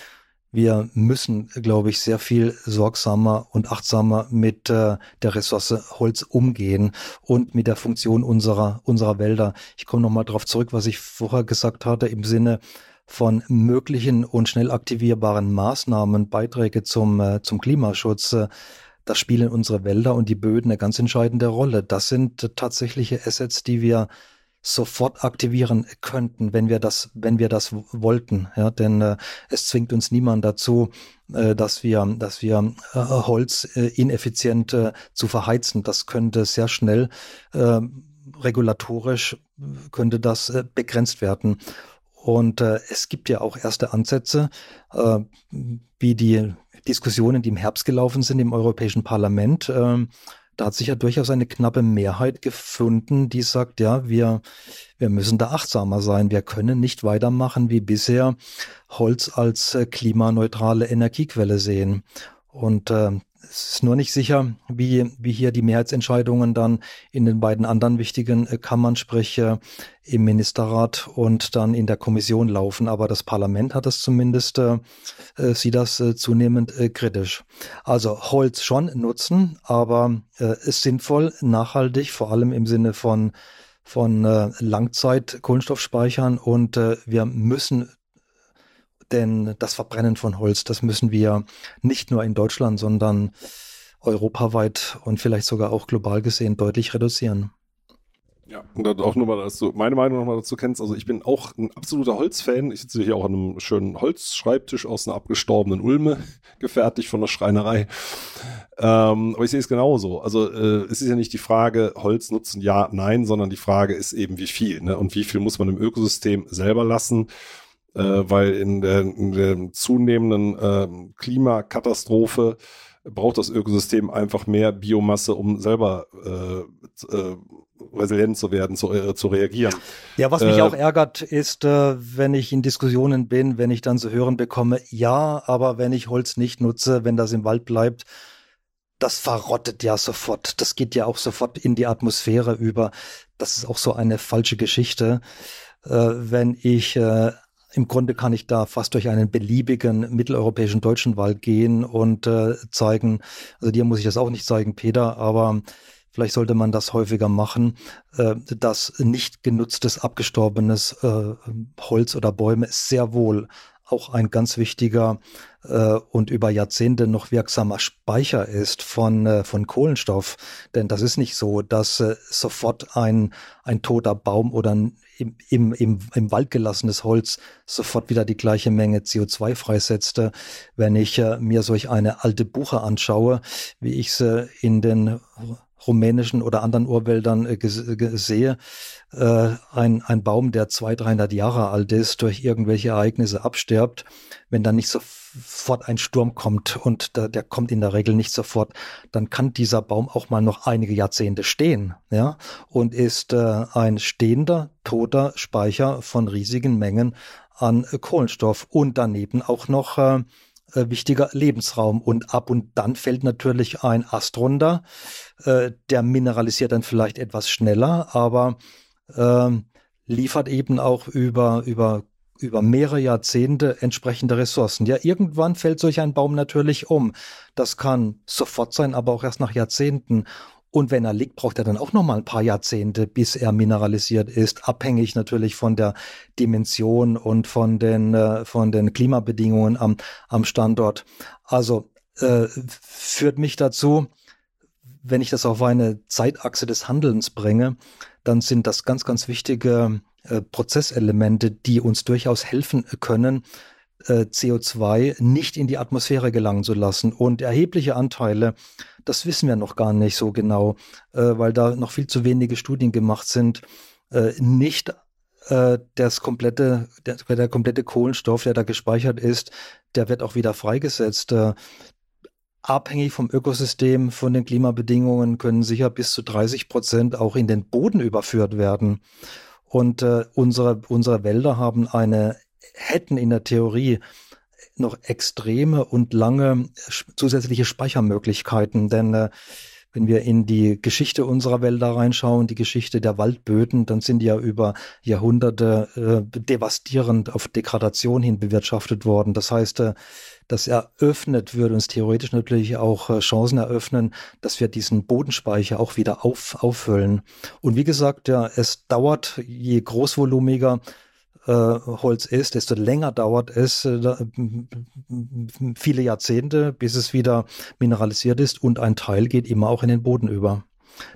Wir müssen, glaube ich, sehr viel sorgsamer und achtsamer mit äh, der Ressource Holz umgehen und mit der Funktion unserer, unserer Wälder. Ich komme nochmal darauf zurück, was ich vorher gesagt hatte, im Sinne von möglichen und schnell aktivierbaren Maßnahmen, Beiträge zum, äh, zum Klimaschutz. Äh, da spielen unsere Wälder und die Böden eine ganz entscheidende Rolle. Das sind tatsächliche Assets, die wir sofort aktivieren könnten, wenn wir das, wenn wir das wollten. Ja, denn äh, es zwingt uns niemand dazu, äh, dass wir, dass wir äh, Holz äh, ineffizient äh, zu verheizen. Das könnte sehr schnell äh, regulatorisch könnte das äh, begrenzt werden. Und äh, es gibt ja auch erste Ansätze, äh, wie die Diskussionen, die im Herbst gelaufen sind im Europäischen Parlament. Äh, da hat sich ja durchaus eine knappe Mehrheit gefunden, die sagt, ja, wir, wir müssen da achtsamer sein. Wir können nicht weitermachen wie bisher Holz als äh, klimaneutrale Energiequelle sehen. Und äh, es ist nur nicht sicher, wie, wie hier die Mehrheitsentscheidungen dann in den beiden anderen wichtigen äh, Kammern, sprich äh, im Ministerrat und dann in der Kommission laufen. Aber das Parlament hat es zumindest, äh, äh, sieht das äh, zunehmend äh, kritisch. Also Holz schon nutzen, aber ist sinnvoll, nachhaltig, vor allem im Sinne von von äh, Langzeit Kohlenstoffspeichern und äh, wir müssen denn das Verbrennen von Holz, das müssen wir nicht nur in Deutschland, sondern europaweit und vielleicht sogar auch global gesehen deutlich reduzieren. Ja, und dann auch nur mal, dass du meine Meinung nochmal dazu kennst. Also ich bin auch ein absoluter Holzfan. Ich sitze hier auch an einem schönen Holzschreibtisch aus einer abgestorbenen Ulme, gefertigt von der Schreinerei. Ähm, aber ich sehe es genauso. Also äh, es ist ja nicht die Frage, Holz nutzen ja, nein, sondern die Frage ist eben, wie viel. Ne? Und wie viel muss man im Ökosystem selber lassen äh, weil in der, in der zunehmenden äh, Klimakatastrophe braucht das Ökosystem einfach mehr Biomasse, um selber äh, äh, resilient zu werden, zu, äh, zu reagieren. Ja, was mich äh, auch ärgert, ist, äh, wenn ich in Diskussionen bin, wenn ich dann zu hören bekomme, ja, aber wenn ich Holz nicht nutze, wenn das im Wald bleibt, das verrottet ja sofort. Das geht ja auch sofort in die Atmosphäre über. Das ist auch so eine falsche Geschichte. Äh, wenn ich im Grunde kann ich da fast durch einen beliebigen mitteleuropäischen deutschen Wald gehen und äh, zeigen, also dir muss ich das auch nicht zeigen, Peter, aber vielleicht sollte man das häufiger machen, äh, dass nicht genutztes, abgestorbenes äh, Holz oder Bäume sehr wohl auch ein ganz wichtiger äh, und über Jahrzehnte noch wirksamer Speicher ist von, äh, von Kohlenstoff. Denn das ist nicht so, dass äh, sofort ein, ein toter Baum oder ein im, im, im, im Wald gelassenes Holz sofort wieder die gleiche Menge CO2 freisetzte. Wenn ich äh, mir solch eine alte Buche anschaue, wie ich sie in den rumänischen oder anderen Urwäldern äh, sehe, äh, ein, ein Baum, der 200, 300 Jahre alt ist, durch irgendwelche Ereignisse abstirbt, wenn dann nicht sofort ein Sturm kommt und da, der kommt in der Regel nicht sofort, dann kann dieser Baum auch mal noch einige Jahrzehnte stehen, ja, und ist äh, ein stehender, toter Speicher von riesigen Mengen an Kohlenstoff und daneben auch noch äh, äh, wichtiger Lebensraum. Und ab und dann fällt natürlich ein Ast runter. Äh, der mineralisiert dann vielleicht etwas schneller, aber äh, liefert eben auch über, über, über mehrere Jahrzehnte entsprechende Ressourcen. Ja, irgendwann fällt solch ein Baum natürlich um. Das kann sofort sein, aber auch erst nach Jahrzehnten. Und wenn er liegt, braucht er dann auch noch mal ein paar Jahrzehnte, bis er mineralisiert ist, abhängig natürlich von der Dimension und von den äh, von den Klimabedingungen am am Standort. Also äh, führt mich dazu, wenn ich das auf eine Zeitachse des Handelns bringe, dann sind das ganz ganz wichtige äh, Prozesselemente, die uns durchaus helfen können, CO2 nicht in die Atmosphäre gelangen zu lassen. Und erhebliche Anteile, das wissen wir noch gar nicht so genau, äh, weil da noch viel zu wenige Studien gemacht sind, äh, nicht äh, das komplette, der, der, komplette Kohlenstoff, der da gespeichert ist, der wird auch wieder freigesetzt. Äh, abhängig vom Ökosystem, von den Klimabedingungen können sicher bis zu 30 Prozent auch in den Boden überführt werden. Und äh, unsere, unsere Wälder haben eine hätten in der Theorie noch extreme und lange zusätzliche Speichermöglichkeiten, denn äh, wenn wir in die Geschichte unserer Wälder reinschauen, die Geschichte der Waldböden, dann sind die ja über Jahrhunderte äh, devastierend auf Degradation hin bewirtschaftet worden. Das heißt, äh, das eröffnet, würde uns theoretisch natürlich auch äh, Chancen eröffnen, dass wir diesen Bodenspeicher auch wieder auf, auffüllen. Und wie gesagt, ja, es dauert, je großvolumiger äh, Holz ist, desto länger dauert es, äh, viele Jahrzehnte, bis es wieder mineralisiert ist und ein Teil geht immer auch in den Boden über.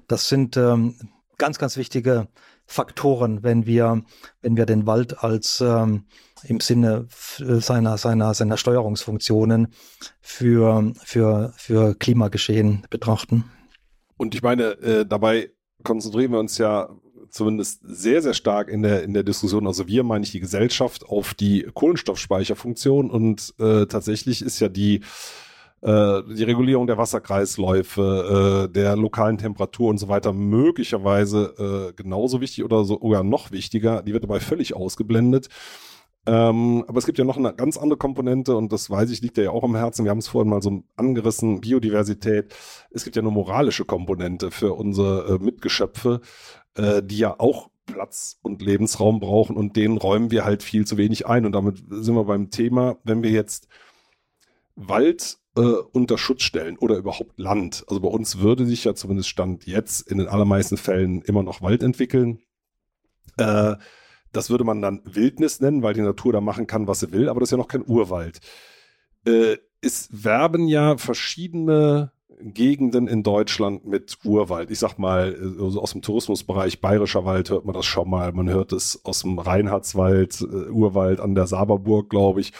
Das sind ähm, ganz, ganz wichtige Faktoren, wenn wir, wenn wir den Wald als ähm, im Sinne seiner, seiner, seiner Steuerungsfunktionen für, für, für Klimageschehen betrachten. Und ich meine, äh, dabei konzentrieren wir uns ja zumindest sehr, sehr stark in der, in der Diskussion, also wir meine ich die Gesellschaft, auf die Kohlenstoffspeicherfunktion und äh, tatsächlich ist ja die äh, die Regulierung der Wasserkreisläufe, äh, der lokalen Temperatur und so weiter möglicherweise äh, genauso wichtig oder sogar noch wichtiger. Die wird dabei völlig ausgeblendet. Ähm, aber es gibt ja noch eine ganz andere Komponente und das weiß ich, liegt ja auch am Herzen. Wir haben es vorhin mal so angerissen, Biodiversität. Es gibt ja eine moralische Komponente für unsere äh, Mitgeschöpfe äh, die ja auch Platz und Lebensraum brauchen und den räumen wir halt viel zu wenig ein. Und damit sind wir beim Thema, wenn wir jetzt Wald äh, unter Schutz stellen oder überhaupt Land. Also bei uns würde sich ja zumindest Stand jetzt in den allermeisten Fällen immer noch Wald entwickeln. Äh, das würde man dann Wildnis nennen, weil die Natur da machen kann, was sie will, aber das ist ja noch kein Urwald. Äh, es werben ja verschiedene Gegenden in Deutschland mit Urwald. Ich sag mal, also aus dem Tourismusbereich Bayerischer Wald hört man das schon mal. Man hört es aus dem Reinhardswald, äh, Urwald an der Saberburg, glaube ich.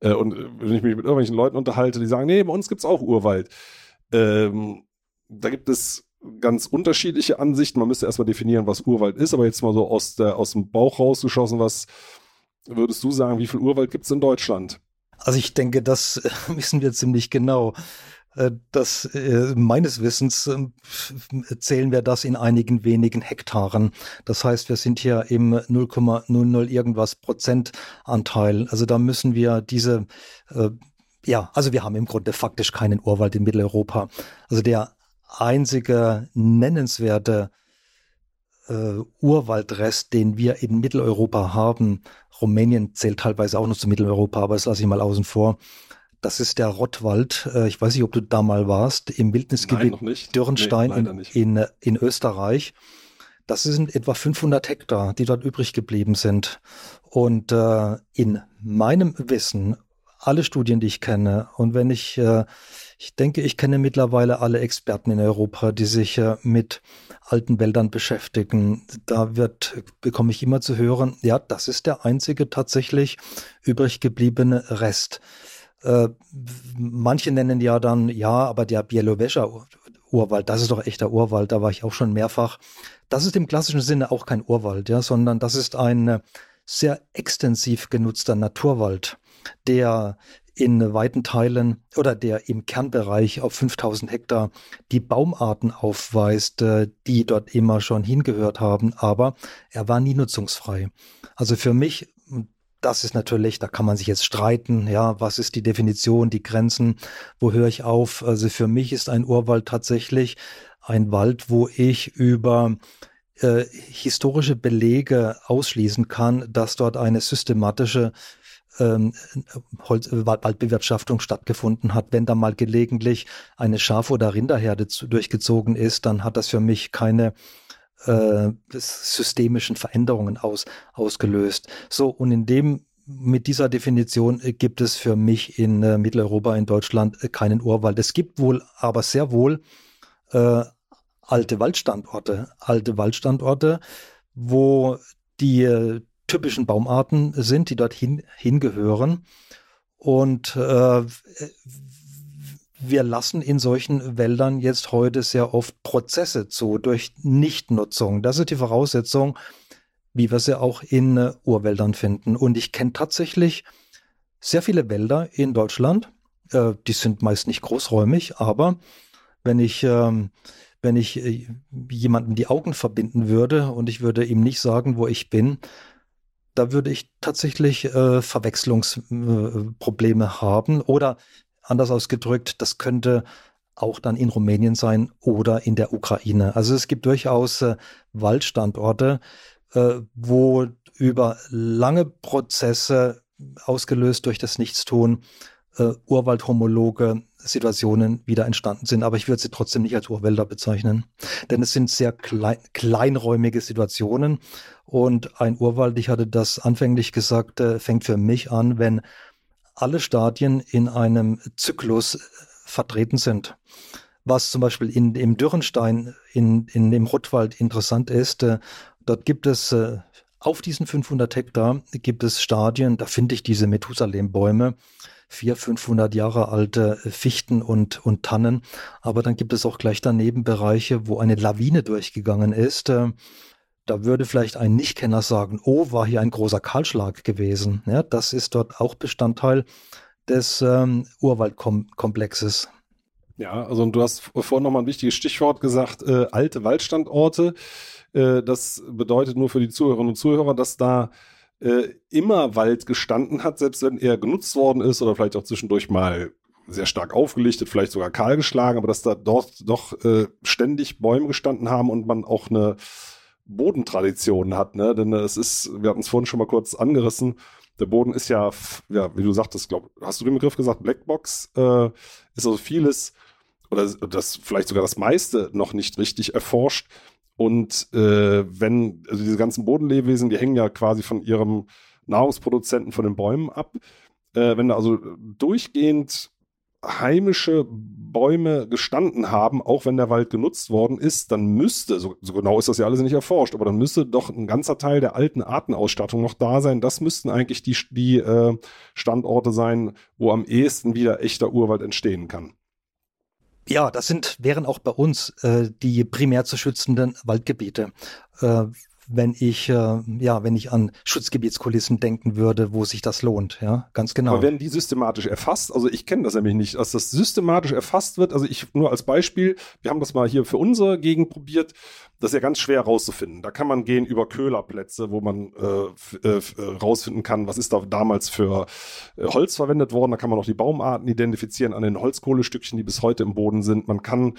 Äh, und wenn ich mich mit irgendwelchen Leuten unterhalte, die sagen, nee, bei uns gibt's auch Urwald. Ähm, da gibt es ganz unterschiedliche Ansichten. Man müsste erstmal definieren, was Urwald ist, aber jetzt mal so aus, der, aus dem Bauch rausgeschossen, was würdest du sagen, wie viel Urwald gibt's in Deutschland? Also ich denke, das wissen wir ziemlich genau. Äh, das äh, meines Wissens äh, zählen wir das in einigen wenigen Hektaren. Das heißt, wir sind hier im 0,00 irgendwas Prozentanteil. Also da müssen wir diese äh, ja, also wir haben im Grunde faktisch keinen Urwald in Mitteleuropa. Also der einzige nennenswerte äh, Urwaldrest, den wir in Mitteleuropa haben, Rumänien zählt teilweise auch noch zu Mitteleuropa, aber das lasse ich mal außen vor, das ist der Rottwald. Äh, ich weiß nicht, ob du da mal warst, im Wildnisgebiet Dürrenstein nee, in, in, in Österreich. Das sind etwa 500 Hektar, die dort übrig geblieben sind. Und äh, in meinem Wissen, alle Studien, die ich kenne, und wenn ich, äh, ich denke, ich kenne mittlerweile alle Experten in Europa, die sich äh, mit alten Wäldern beschäftigen, da wird, bekomme ich immer zu hören, ja, das ist der einzige tatsächlich übrig gebliebene Rest. Äh, manche nennen ja dann, ja, aber der Bielowescher Urwald, das ist doch echter Urwald, da war ich auch schon mehrfach. Das ist im klassischen Sinne auch kein Urwald, ja, sondern das ist ein äh, sehr extensiv genutzter Naturwald, der in weiten Teilen oder der im Kernbereich auf 5000 Hektar die Baumarten aufweist, äh, die dort immer schon hingehört haben, aber er war nie nutzungsfrei. Also für mich das ist natürlich, da kann man sich jetzt streiten, ja, was ist die Definition, die Grenzen, wo höre ich auf? Also für mich ist ein Urwald tatsächlich ein Wald, wo ich über äh, historische Belege ausschließen kann, dass dort eine systematische ähm, Waldbewirtschaftung stattgefunden hat. Wenn da mal gelegentlich eine Schaf- oder Rinderherde zu, durchgezogen ist, dann hat das für mich keine äh, systemischen Veränderungen aus, ausgelöst. So, und in dem mit dieser Definition äh, gibt es für mich in äh, Mitteleuropa, in Deutschland, äh, keinen Urwald. Es gibt wohl, aber sehr wohl äh, alte Waldstandorte, alte Waldstandorte, wo die äh, typischen Baumarten sind, die dorthin hingehören. Und wir lassen in solchen Wäldern jetzt heute sehr oft Prozesse zu durch Nichtnutzung. Das ist die Voraussetzung, wie wir sie auch in uh, Urwäldern finden. Und ich kenne tatsächlich sehr viele Wälder in Deutschland. Äh, die sind meist nicht großräumig, aber wenn ich, ähm, wenn ich äh, jemandem die Augen verbinden würde und ich würde ihm nicht sagen, wo ich bin, da würde ich tatsächlich äh, Verwechslungsprobleme äh, haben. Oder anders ausgedrückt, das könnte auch dann in Rumänien sein oder in der Ukraine. Also es gibt durchaus äh, Waldstandorte, äh, wo über lange Prozesse ausgelöst durch das Nichtstun äh, urwaldhomologe Situationen wieder entstanden sind. Aber ich würde sie trotzdem nicht als Urwälder bezeichnen. Denn es sind sehr klein, kleinräumige Situationen. Und ein Urwald, ich hatte das anfänglich gesagt, äh, fängt für mich an, wenn alle Stadien in einem Zyklus äh, vertreten sind. Was zum Beispiel in, im Dürrenstein, in, in dem Ruttwald interessant ist, äh, dort gibt es äh, auf diesen 500 Hektar gibt es Stadien, da finde ich diese Methusalem-Bäume, vier, 500 Jahre alte Fichten und, und Tannen. Aber dann gibt es auch gleich daneben Bereiche, wo eine Lawine durchgegangen ist. Äh, da würde vielleicht ein Nichtkenner sagen, oh, war hier ein großer Kahlschlag gewesen. Ja, das ist dort auch Bestandteil des ähm, Urwaldkomplexes. Ja, also du hast vorhin nochmal ein wichtiges Stichwort gesagt, äh, alte Waldstandorte. Äh, das bedeutet nur für die Zuhörerinnen und Zuhörer, dass da äh, immer Wald gestanden hat, selbst wenn er genutzt worden ist oder vielleicht auch zwischendurch mal sehr stark aufgelichtet, vielleicht sogar kahl geschlagen, aber dass da dort doch äh, ständig Bäume gestanden haben und man auch eine Bodentradition hat, ne? Denn es ist, wir hatten es vorhin schon mal kurz angerissen, der Boden ist ja, ja, wie du sagtest, glaub, hast du den Begriff gesagt, Blackbox, äh, ist also vieles oder das vielleicht sogar das meiste noch nicht richtig erforscht. Und äh, wenn, also diese ganzen Bodenlebewesen, die hängen ja quasi von ihrem Nahrungsproduzenten, von den Bäumen ab. Äh, wenn da also durchgehend heimische Bäume gestanden haben, auch wenn der Wald genutzt worden ist, dann müsste, so, so, genau ist das ja alles nicht erforscht, aber dann müsste doch ein ganzer Teil der alten Artenausstattung noch da sein. Das müssten eigentlich die, die äh, Standorte sein, wo am ehesten wieder echter Urwald entstehen kann. Ja, das sind, wären auch bei uns äh, die primär zu schützenden Waldgebiete. Äh, wenn ich, äh, ja, wenn ich an Schutzgebietskulissen denken würde, wo sich das lohnt, ja, ganz genau. Aber werden die systematisch erfasst? Also ich kenne das nämlich nicht, dass das systematisch erfasst wird. Also ich nur als Beispiel, wir haben das mal hier für unsere Gegend probiert. Das ist ja ganz schwer rauszufinden. Da kann man gehen über Köhlerplätze, wo man äh, äh, rausfinden kann, was ist da damals für äh, Holz verwendet worden. Da kann man auch die Baumarten identifizieren an den Holzkohlestückchen, die bis heute im Boden sind. Man kann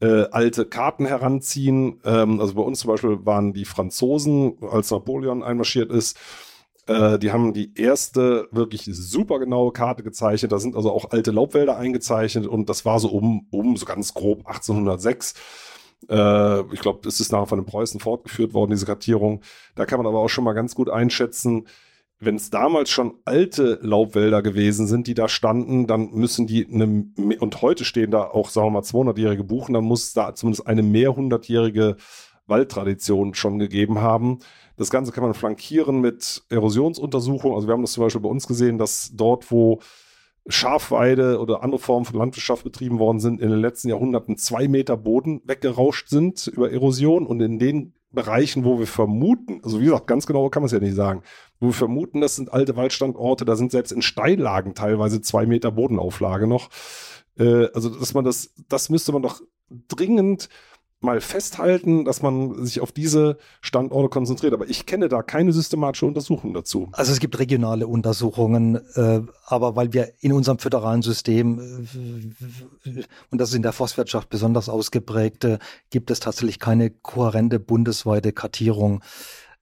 äh, alte Karten heranziehen. Ähm, also bei uns zum Beispiel waren die Franzosen, als Napoleon einmarschiert ist, äh, die haben die erste wirklich super genaue Karte gezeichnet. Da sind also auch alte Laubwälder eingezeichnet und das war so um, um so ganz grob 1806. Äh, ich glaube, es ist nachher von den Preußen fortgeführt worden, diese Kartierung. Da kann man aber auch schon mal ganz gut einschätzen, wenn es damals schon alte Laubwälder gewesen sind, die da standen, dann müssen die eine, und heute stehen da auch, sagen wir mal, 200-jährige Buchen, dann muss da zumindest eine mehrhundertjährige Waldtradition schon gegeben haben. Das Ganze kann man flankieren mit Erosionsuntersuchungen. Also wir haben das zum Beispiel bei uns gesehen, dass dort, wo Schafweide oder andere Formen von Landwirtschaft betrieben worden sind, in den letzten Jahrhunderten zwei Meter Boden weggerauscht sind über Erosion und in den Bereichen, wo wir vermuten, also wie gesagt, ganz genau kann man es ja nicht sagen, wo wir vermuten, das sind alte Waldstandorte, da sind selbst in Steillagen teilweise zwei Meter Bodenauflage noch. Äh, also, dass man das, das müsste man doch dringend mal festhalten, dass man sich auf diese Standorte konzentriert. Aber ich kenne da keine systematische Untersuchung dazu. Also es gibt regionale Untersuchungen, äh, aber weil wir in unserem föderalen System, äh, und das ist in der Forstwirtschaft besonders ausgeprägt, äh, gibt es tatsächlich keine kohärente bundesweite Kartierung.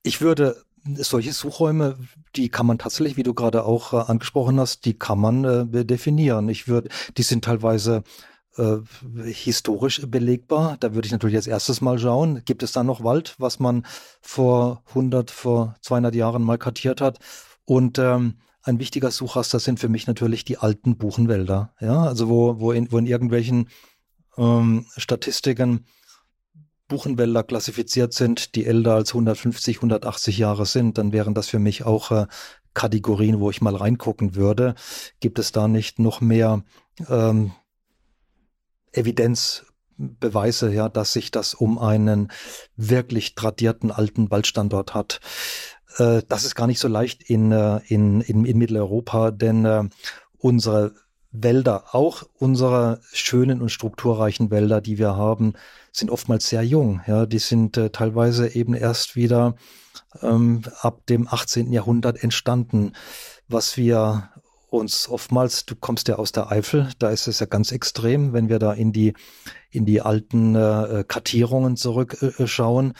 Ich würde solche Suchräume, die kann man tatsächlich, wie du gerade auch angesprochen hast, die kann man definieren. Ich würde, die sind teilweise äh, historisch belegbar. Da würde ich natürlich als erstes mal schauen, gibt es da noch Wald, was man vor 100, vor 200 Jahren mal kartiert hat? Und ähm, ein wichtiger Suchraster sind für mich natürlich die alten Buchenwälder. Ja, also wo, wo, in, wo in irgendwelchen ähm, Statistiken Buchenwälder klassifiziert sind, die älter als 150, 180 Jahre sind, dann wären das für mich auch äh, Kategorien, wo ich mal reingucken würde. Gibt es da nicht noch mehr ähm, Evidenzbeweise, ja, dass sich das um einen wirklich tradierten alten Waldstandort hat. Äh, das ist gar nicht so leicht in, äh, in, in, in Mitteleuropa, denn äh, unsere Wälder, auch unsere schönen und strukturreichen Wälder, die wir haben, sind oftmals sehr jung. Ja, die sind äh, teilweise eben erst wieder ähm, ab dem 18. Jahrhundert entstanden. Was wir uns oftmals, du kommst ja aus der Eifel, da ist es ja ganz extrem, wenn wir da in die in die alten äh, Kartierungen zurückschauen.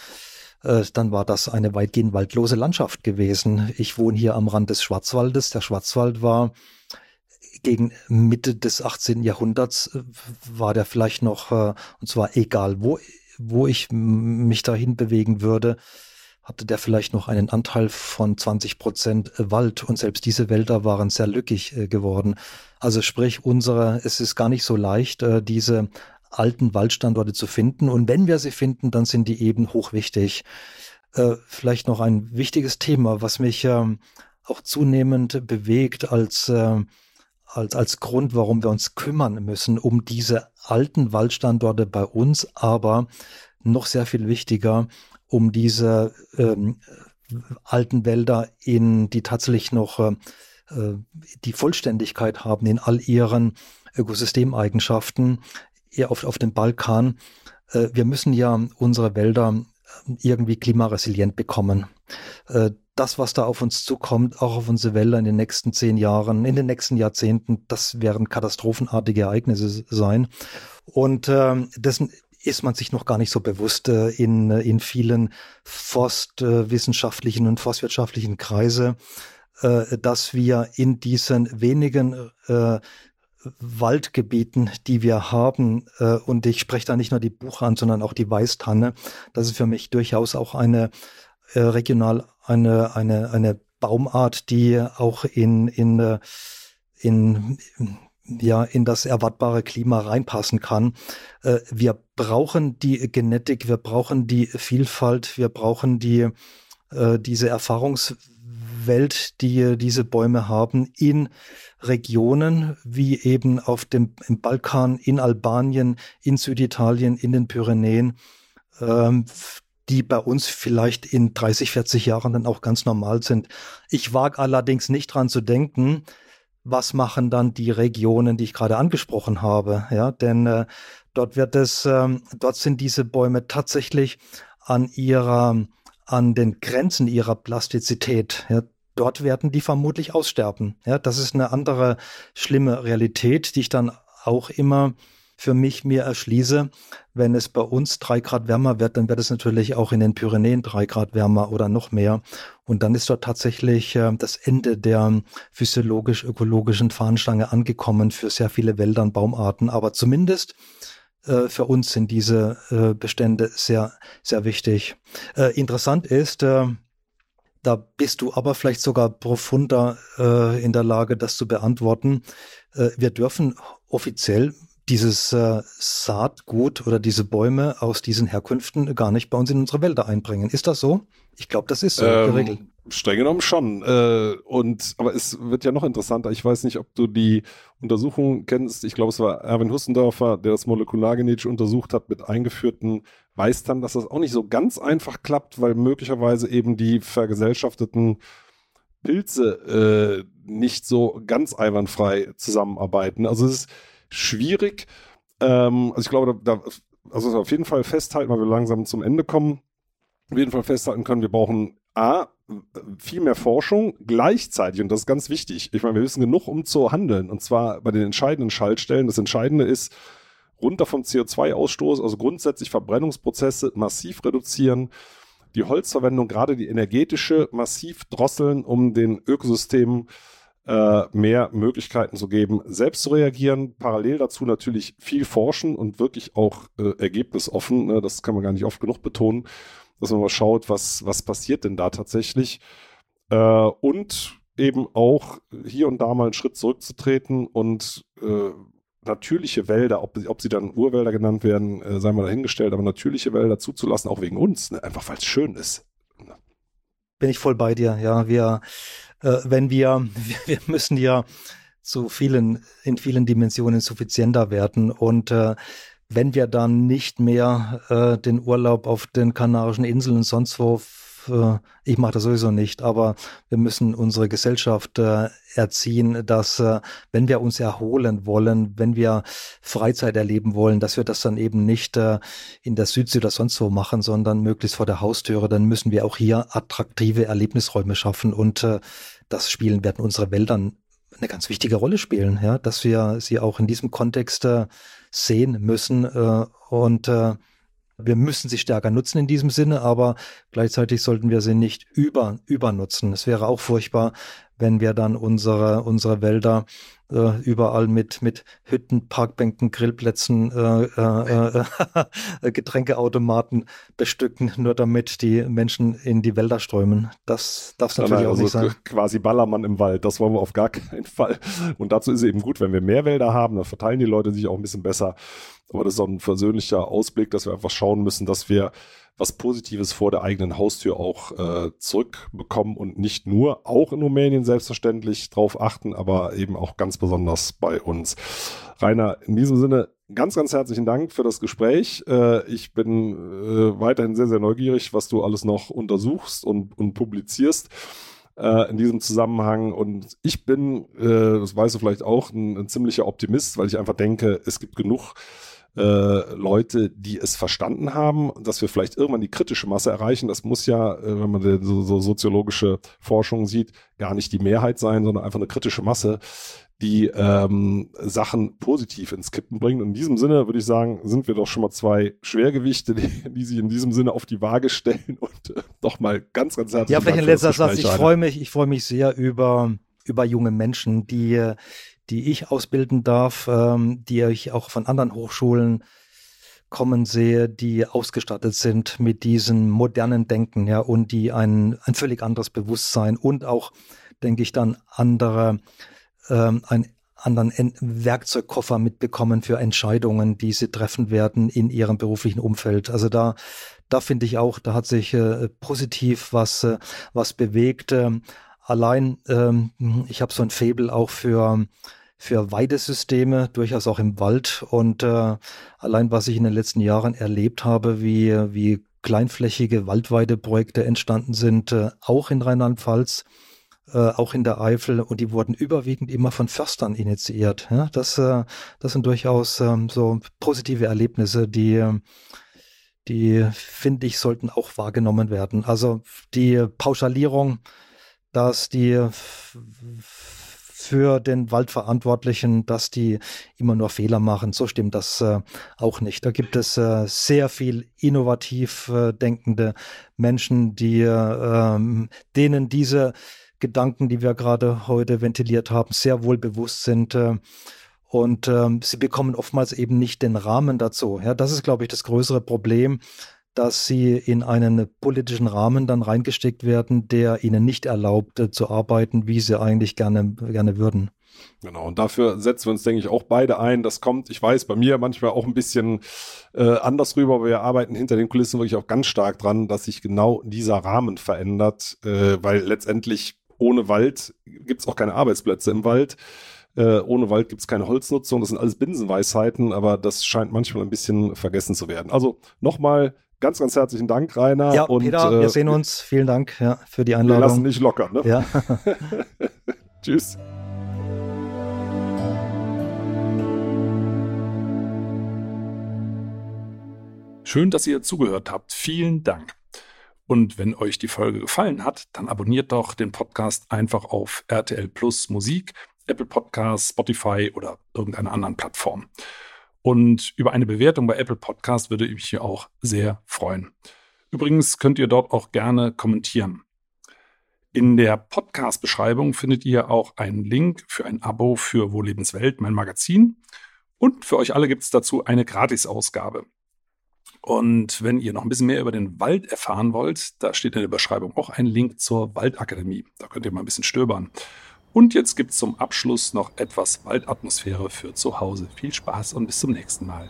Äh, dann war das eine weitgehend waldlose Landschaft gewesen. Ich wohne hier am Rand des Schwarzwaldes. Der Schwarzwald war gegen Mitte des 18. Jahrhunderts äh, war der vielleicht noch, äh, und zwar egal, wo, wo ich mich dahin bewegen würde, hatte der vielleicht noch einen Anteil von 20 Prozent Wald und selbst diese Wälder waren sehr lückig äh, geworden. Also sprich, unsere, es ist gar nicht so leicht, diese alten Waldstandorte zu finden und wenn wir sie finden, dann sind die eben hochwichtig. Vielleicht noch ein wichtiges Thema, was mich ähm, auch zunehmend bewegt als als, als Grund, warum wir uns kümmern müssen um diese alten Waldstandorte bei uns, aber noch sehr viel wichtiger, um diese ähm, alten Wälder in, die tatsächlich noch äh, die Vollständigkeit haben in all ihren Ökosystemeigenschaften auf, auf dem Balkan. Äh, wir müssen ja unsere Wälder irgendwie klimaresilient bekommen. Äh, das, was da auf uns zukommt, auch auf unsere Wälder in den nächsten zehn Jahren, in den nächsten Jahrzehnten, das werden katastrophenartige Ereignisse sein. Und äh, dessen ist man sich noch gar nicht so bewusst äh, in, in vielen forstwissenschaftlichen und forstwirtschaftlichen Kreise, äh, dass wir in diesen wenigen äh, Waldgebieten, die wir haben, äh, und ich spreche da nicht nur die Buche an, sondern auch die Weißtanne, das ist für mich durchaus auch eine äh, regional eine, eine, eine Baumart, die auch in, in, äh, in, ja, in das erwartbare Klima reinpassen kann. Äh, wir brauchen die Genetik, wir brauchen die Vielfalt, wir brauchen die, äh, diese Erfahrungswelt, die diese Bäume haben in Regionen wie eben auf dem im Balkan, in Albanien, in Süditalien, in den Pyrenäen, ähm, die bei uns vielleicht in 30, 40 Jahren dann auch ganz normal sind. Ich wage allerdings nicht dran zu denken, was machen dann die Regionen, die ich gerade angesprochen habe, ja, denn äh, dort wird es, ähm, dort sind diese Bäume tatsächlich an ihrer, an den Grenzen ihrer Plastizität. Ja, dort werden die vermutlich aussterben. Ja, das ist eine andere schlimme Realität, die ich dann auch immer für mich mir erschließe. Wenn es bei uns drei Grad wärmer wird, dann wird es natürlich auch in den Pyrenäen drei Grad wärmer oder noch mehr. Und dann ist dort tatsächlich äh, das Ende der physiologisch-ökologischen Fahnenstange angekommen für sehr viele Wälder und Baumarten. Aber zumindest äh, für uns sind diese äh, Bestände sehr, sehr wichtig. Äh, interessant ist, äh, da bist du aber vielleicht sogar profunder äh, in der Lage, das zu beantworten. wir dürfen offiziell dieses äh, Saatgut oder diese Bäume aus diesen Herkünften gar nicht bei uns in unsere Wälder einbringen. Ist das so? Ich glaube, das ist so ähm, geregelt. Streng genommen schon. Äh, und aber es wird ja noch interessanter. Ich weiß nicht, ob du die Untersuchung kennst. Ich glaube, es war Erwin Hussendorfer, der das molekulargenetisch untersucht hat mit eingeführten Weißtern, dass das auch nicht so ganz einfach klappt, weil möglicherweise eben die vergesellschafteten Pilze äh, nicht so ganz einwandfrei zusammenarbeiten. Also es ist schwierig. Ähm, also ich glaube, da, da also auf jeden Fall festhalten, weil wir langsam zum Ende kommen. Auf jeden Fall festhalten können, wir brauchen A, viel mehr Forschung gleichzeitig, und das ist ganz wichtig. Ich meine, wir wissen genug, um zu handeln, und zwar bei den entscheidenden Schaltstellen. Das Entscheidende ist, runter vom CO2-Ausstoß, also grundsätzlich Verbrennungsprozesse massiv reduzieren, die Holzverwendung, gerade die energetische, massiv drosseln, um den Ökosystemen äh, mehr Möglichkeiten zu geben, selbst zu reagieren. Parallel dazu natürlich viel forschen und wirklich auch äh, ergebnisoffen. Ne? Das kann man gar nicht oft genug betonen, dass man mal schaut, was, was passiert denn da tatsächlich. Äh, und eben auch hier und da mal einen Schritt zurückzutreten und äh, natürliche Wälder, ob, ob sie dann Urwälder genannt werden, äh, sei mal dahingestellt, aber natürliche Wälder zuzulassen, auch wegen uns, ne? einfach weil es schön ist. Bin ich voll bei dir, ja. Wir äh, wenn wir, wir müssen ja zu vielen, in vielen Dimensionen suffizienter werden. Und äh, wenn wir dann nicht mehr äh, den Urlaub auf den Kanarischen Inseln und sonst wo ich mache das sowieso nicht, aber wir müssen unsere Gesellschaft äh, erziehen, dass äh, wenn wir uns erholen wollen, wenn wir Freizeit erleben wollen, dass wir das dann eben nicht äh, in der Südsee oder sonst wo machen, sondern möglichst vor der Haustüre, dann müssen wir auch hier attraktive Erlebnisräume schaffen und äh, das Spielen werden unsere Wäldern eine ganz wichtige Rolle spielen, ja, dass wir sie auch in diesem Kontext äh, sehen müssen äh, und äh, wir müssen sie stärker nutzen in diesem Sinne, aber gleichzeitig sollten wir sie nicht über, übernutzen. Es wäre auch furchtbar, wenn wir dann unsere, unsere Wälder äh, überall mit, mit Hütten, Parkbänken, Grillplätzen, äh, äh, äh, Getränkeautomaten bestücken, nur damit die Menschen in die Wälder strömen. Das darf es natürlich nein, auch also nicht sein. Quasi Ballermann im Wald, das wollen wir auf gar keinen Fall. Und dazu ist es eben gut, wenn wir mehr Wälder haben, dann verteilen die Leute sich auch ein bisschen besser. Aber das ist auch ein versöhnlicher Ausblick, dass wir einfach schauen müssen, dass wir was Positives vor der eigenen Haustür auch äh, zurückbekommen und nicht nur, auch in Rumänien selbstverständlich drauf achten, aber eben auch ganz besonders bei uns. Rainer, in diesem Sinne ganz, ganz herzlichen Dank für das Gespräch. Äh, ich bin äh, weiterhin sehr, sehr neugierig, was du alles noch untersuchst und, und publizierst äh, in diesem Zusammenhang. Und ich bin, äh, das weißt du vielleicht auch, ein, ein ziemlicher Optimist, weil ich einfach denke, es gibt genug äh, Leute, die es verstanden haben, dass wir vielleicht irgendwann die kritische Masse erreichen. Das muss ja, äh, wenn man so, so soziologische Forschung sieht, gar nicht die Mehrheit sein, sondern einfach eine kritische Masse, die ähm, Sachen positiv ins Kippen bringen. Und in diesem Sinne würde ich sagen, sind wir doch schon mal zwei Schwergewichte, die, die sich in diesem Sinne auf die Waage stellen und äh, doch mal ganz, ganz herzlich. Ja, vielleicht ein letzter Satz. Ich freue mich, ich freue mich sehr über über junge Menschen, die die ich ausbilden darf, ähm, die ich auch von anderen Hochschulen kommen sehe, die ausgestattet sind mit diesem modernen Denken, ja, und die ein, ein völlig anderes Bewusstsein und auch, denke ich, dann andere, ähm, ein anderen Werkzeugkoffer mitbekommen für Entscheidungen, die sie treffen werden in ihrem beruflichen Umfeld. Also da, da finde ich auch, da hat sich äh, positiv was, äh, was bewegt. Ähm, allein, ähm, ich habe so ein Faible auch für für Weidesysteme, durchaus auch im Wald. Und äh, allein was ich in den letzten Jahren erlebt habe, wie, wie kleinflächige Waldweideprojekte entstanden sind, äh, auch in Rheinland-Pfalz, äh, auch in der Eifel. Und die wurden überwiegend immer von Förstern initiiert. Ja? Das, äh, das sind durchaus ähm, so positive Erlebnisse, die die, finde ich, sollten auch wahrgenommen werden. Also die Pauschalierung, dass die für den Waldverantwortlichen, dass die immer nur Fehler machen. So stimmt das äh, auch nicht. Da gibt es äh, sehr viel innovativ äh, denkende Menschen, die ähm, denen diese Gedanken, die wir gerade heute ventiliert haben, sehr wohl bewusst sind. Äh, und ähm, sie bekommen oftmals eben nicht den Rahmen dazu. Ja, das ist, glaube ich, das größere Problem, dass sie in einen politischen Rahmen dann reingesteckt werden, der ihnen nicht erlaubt äh, zu arbeiten, wie sie eigentlich gerne, gerne würden. Genau, und dafür setzen wir uns, denke ich, auch beide ein. Das kommt, ich weiß, bei mir manchmal auch ein bisschen äh, anders rüber, aber wir arbeiten hinter den Kulissen wirklich auch ganz stark dran, dass sich genau dieser Rahmen verändert, äh, weil letztendlich ohne Wald gibt es auch keine Arbeitsplätze im Wald. Äh, ohne Wald gibt es keine Holznutzung. Das sind alles Binsenweisheiten, aber das scheint manchmal ein bisschen vergessen zu werden. Also nochmal Ganz, ganz herzlichen Dank, Rainer. Ja, und, Peter, wir äh, sehen uns. Vielen Dank ja, für die Einladung. Wir lassen nicht locker. Ne? Ja. Tschüss. Schön, dass ihr zugehört habt. Vielen Dank. Und wenn euch die Folge gefallen hat, dann abonniert doch den Podcast einfach auf RTL Plus Musik, Apple Podcasts, Spotify oder irgendeiner anderen Plattform. Und über eine Bewertung bei Apple Podcast würde ich mich hier auch sehr freuen. Übrigens könnt ihr dort auch gerne kommentieren. In der Podcast-Beschreibung findet ihr auch einen Link für ein Abo für Wohllebenswelt, mein Magazin. Und für euch alle gibt es dazu eine Gratisausgabe. Und wenn ihr noch ein bisschen mehr über den Wald erfahren wollt, da steht in der Beschreibung auch ein Link zur Waldakademie. Da könnt ihr mal ein bisschen stöbern. Und jetzt gibt es zum Abschluss noch etwas Waldatmosphäre für zu Hause. Viel Spaß und bis zum nächsten Mal.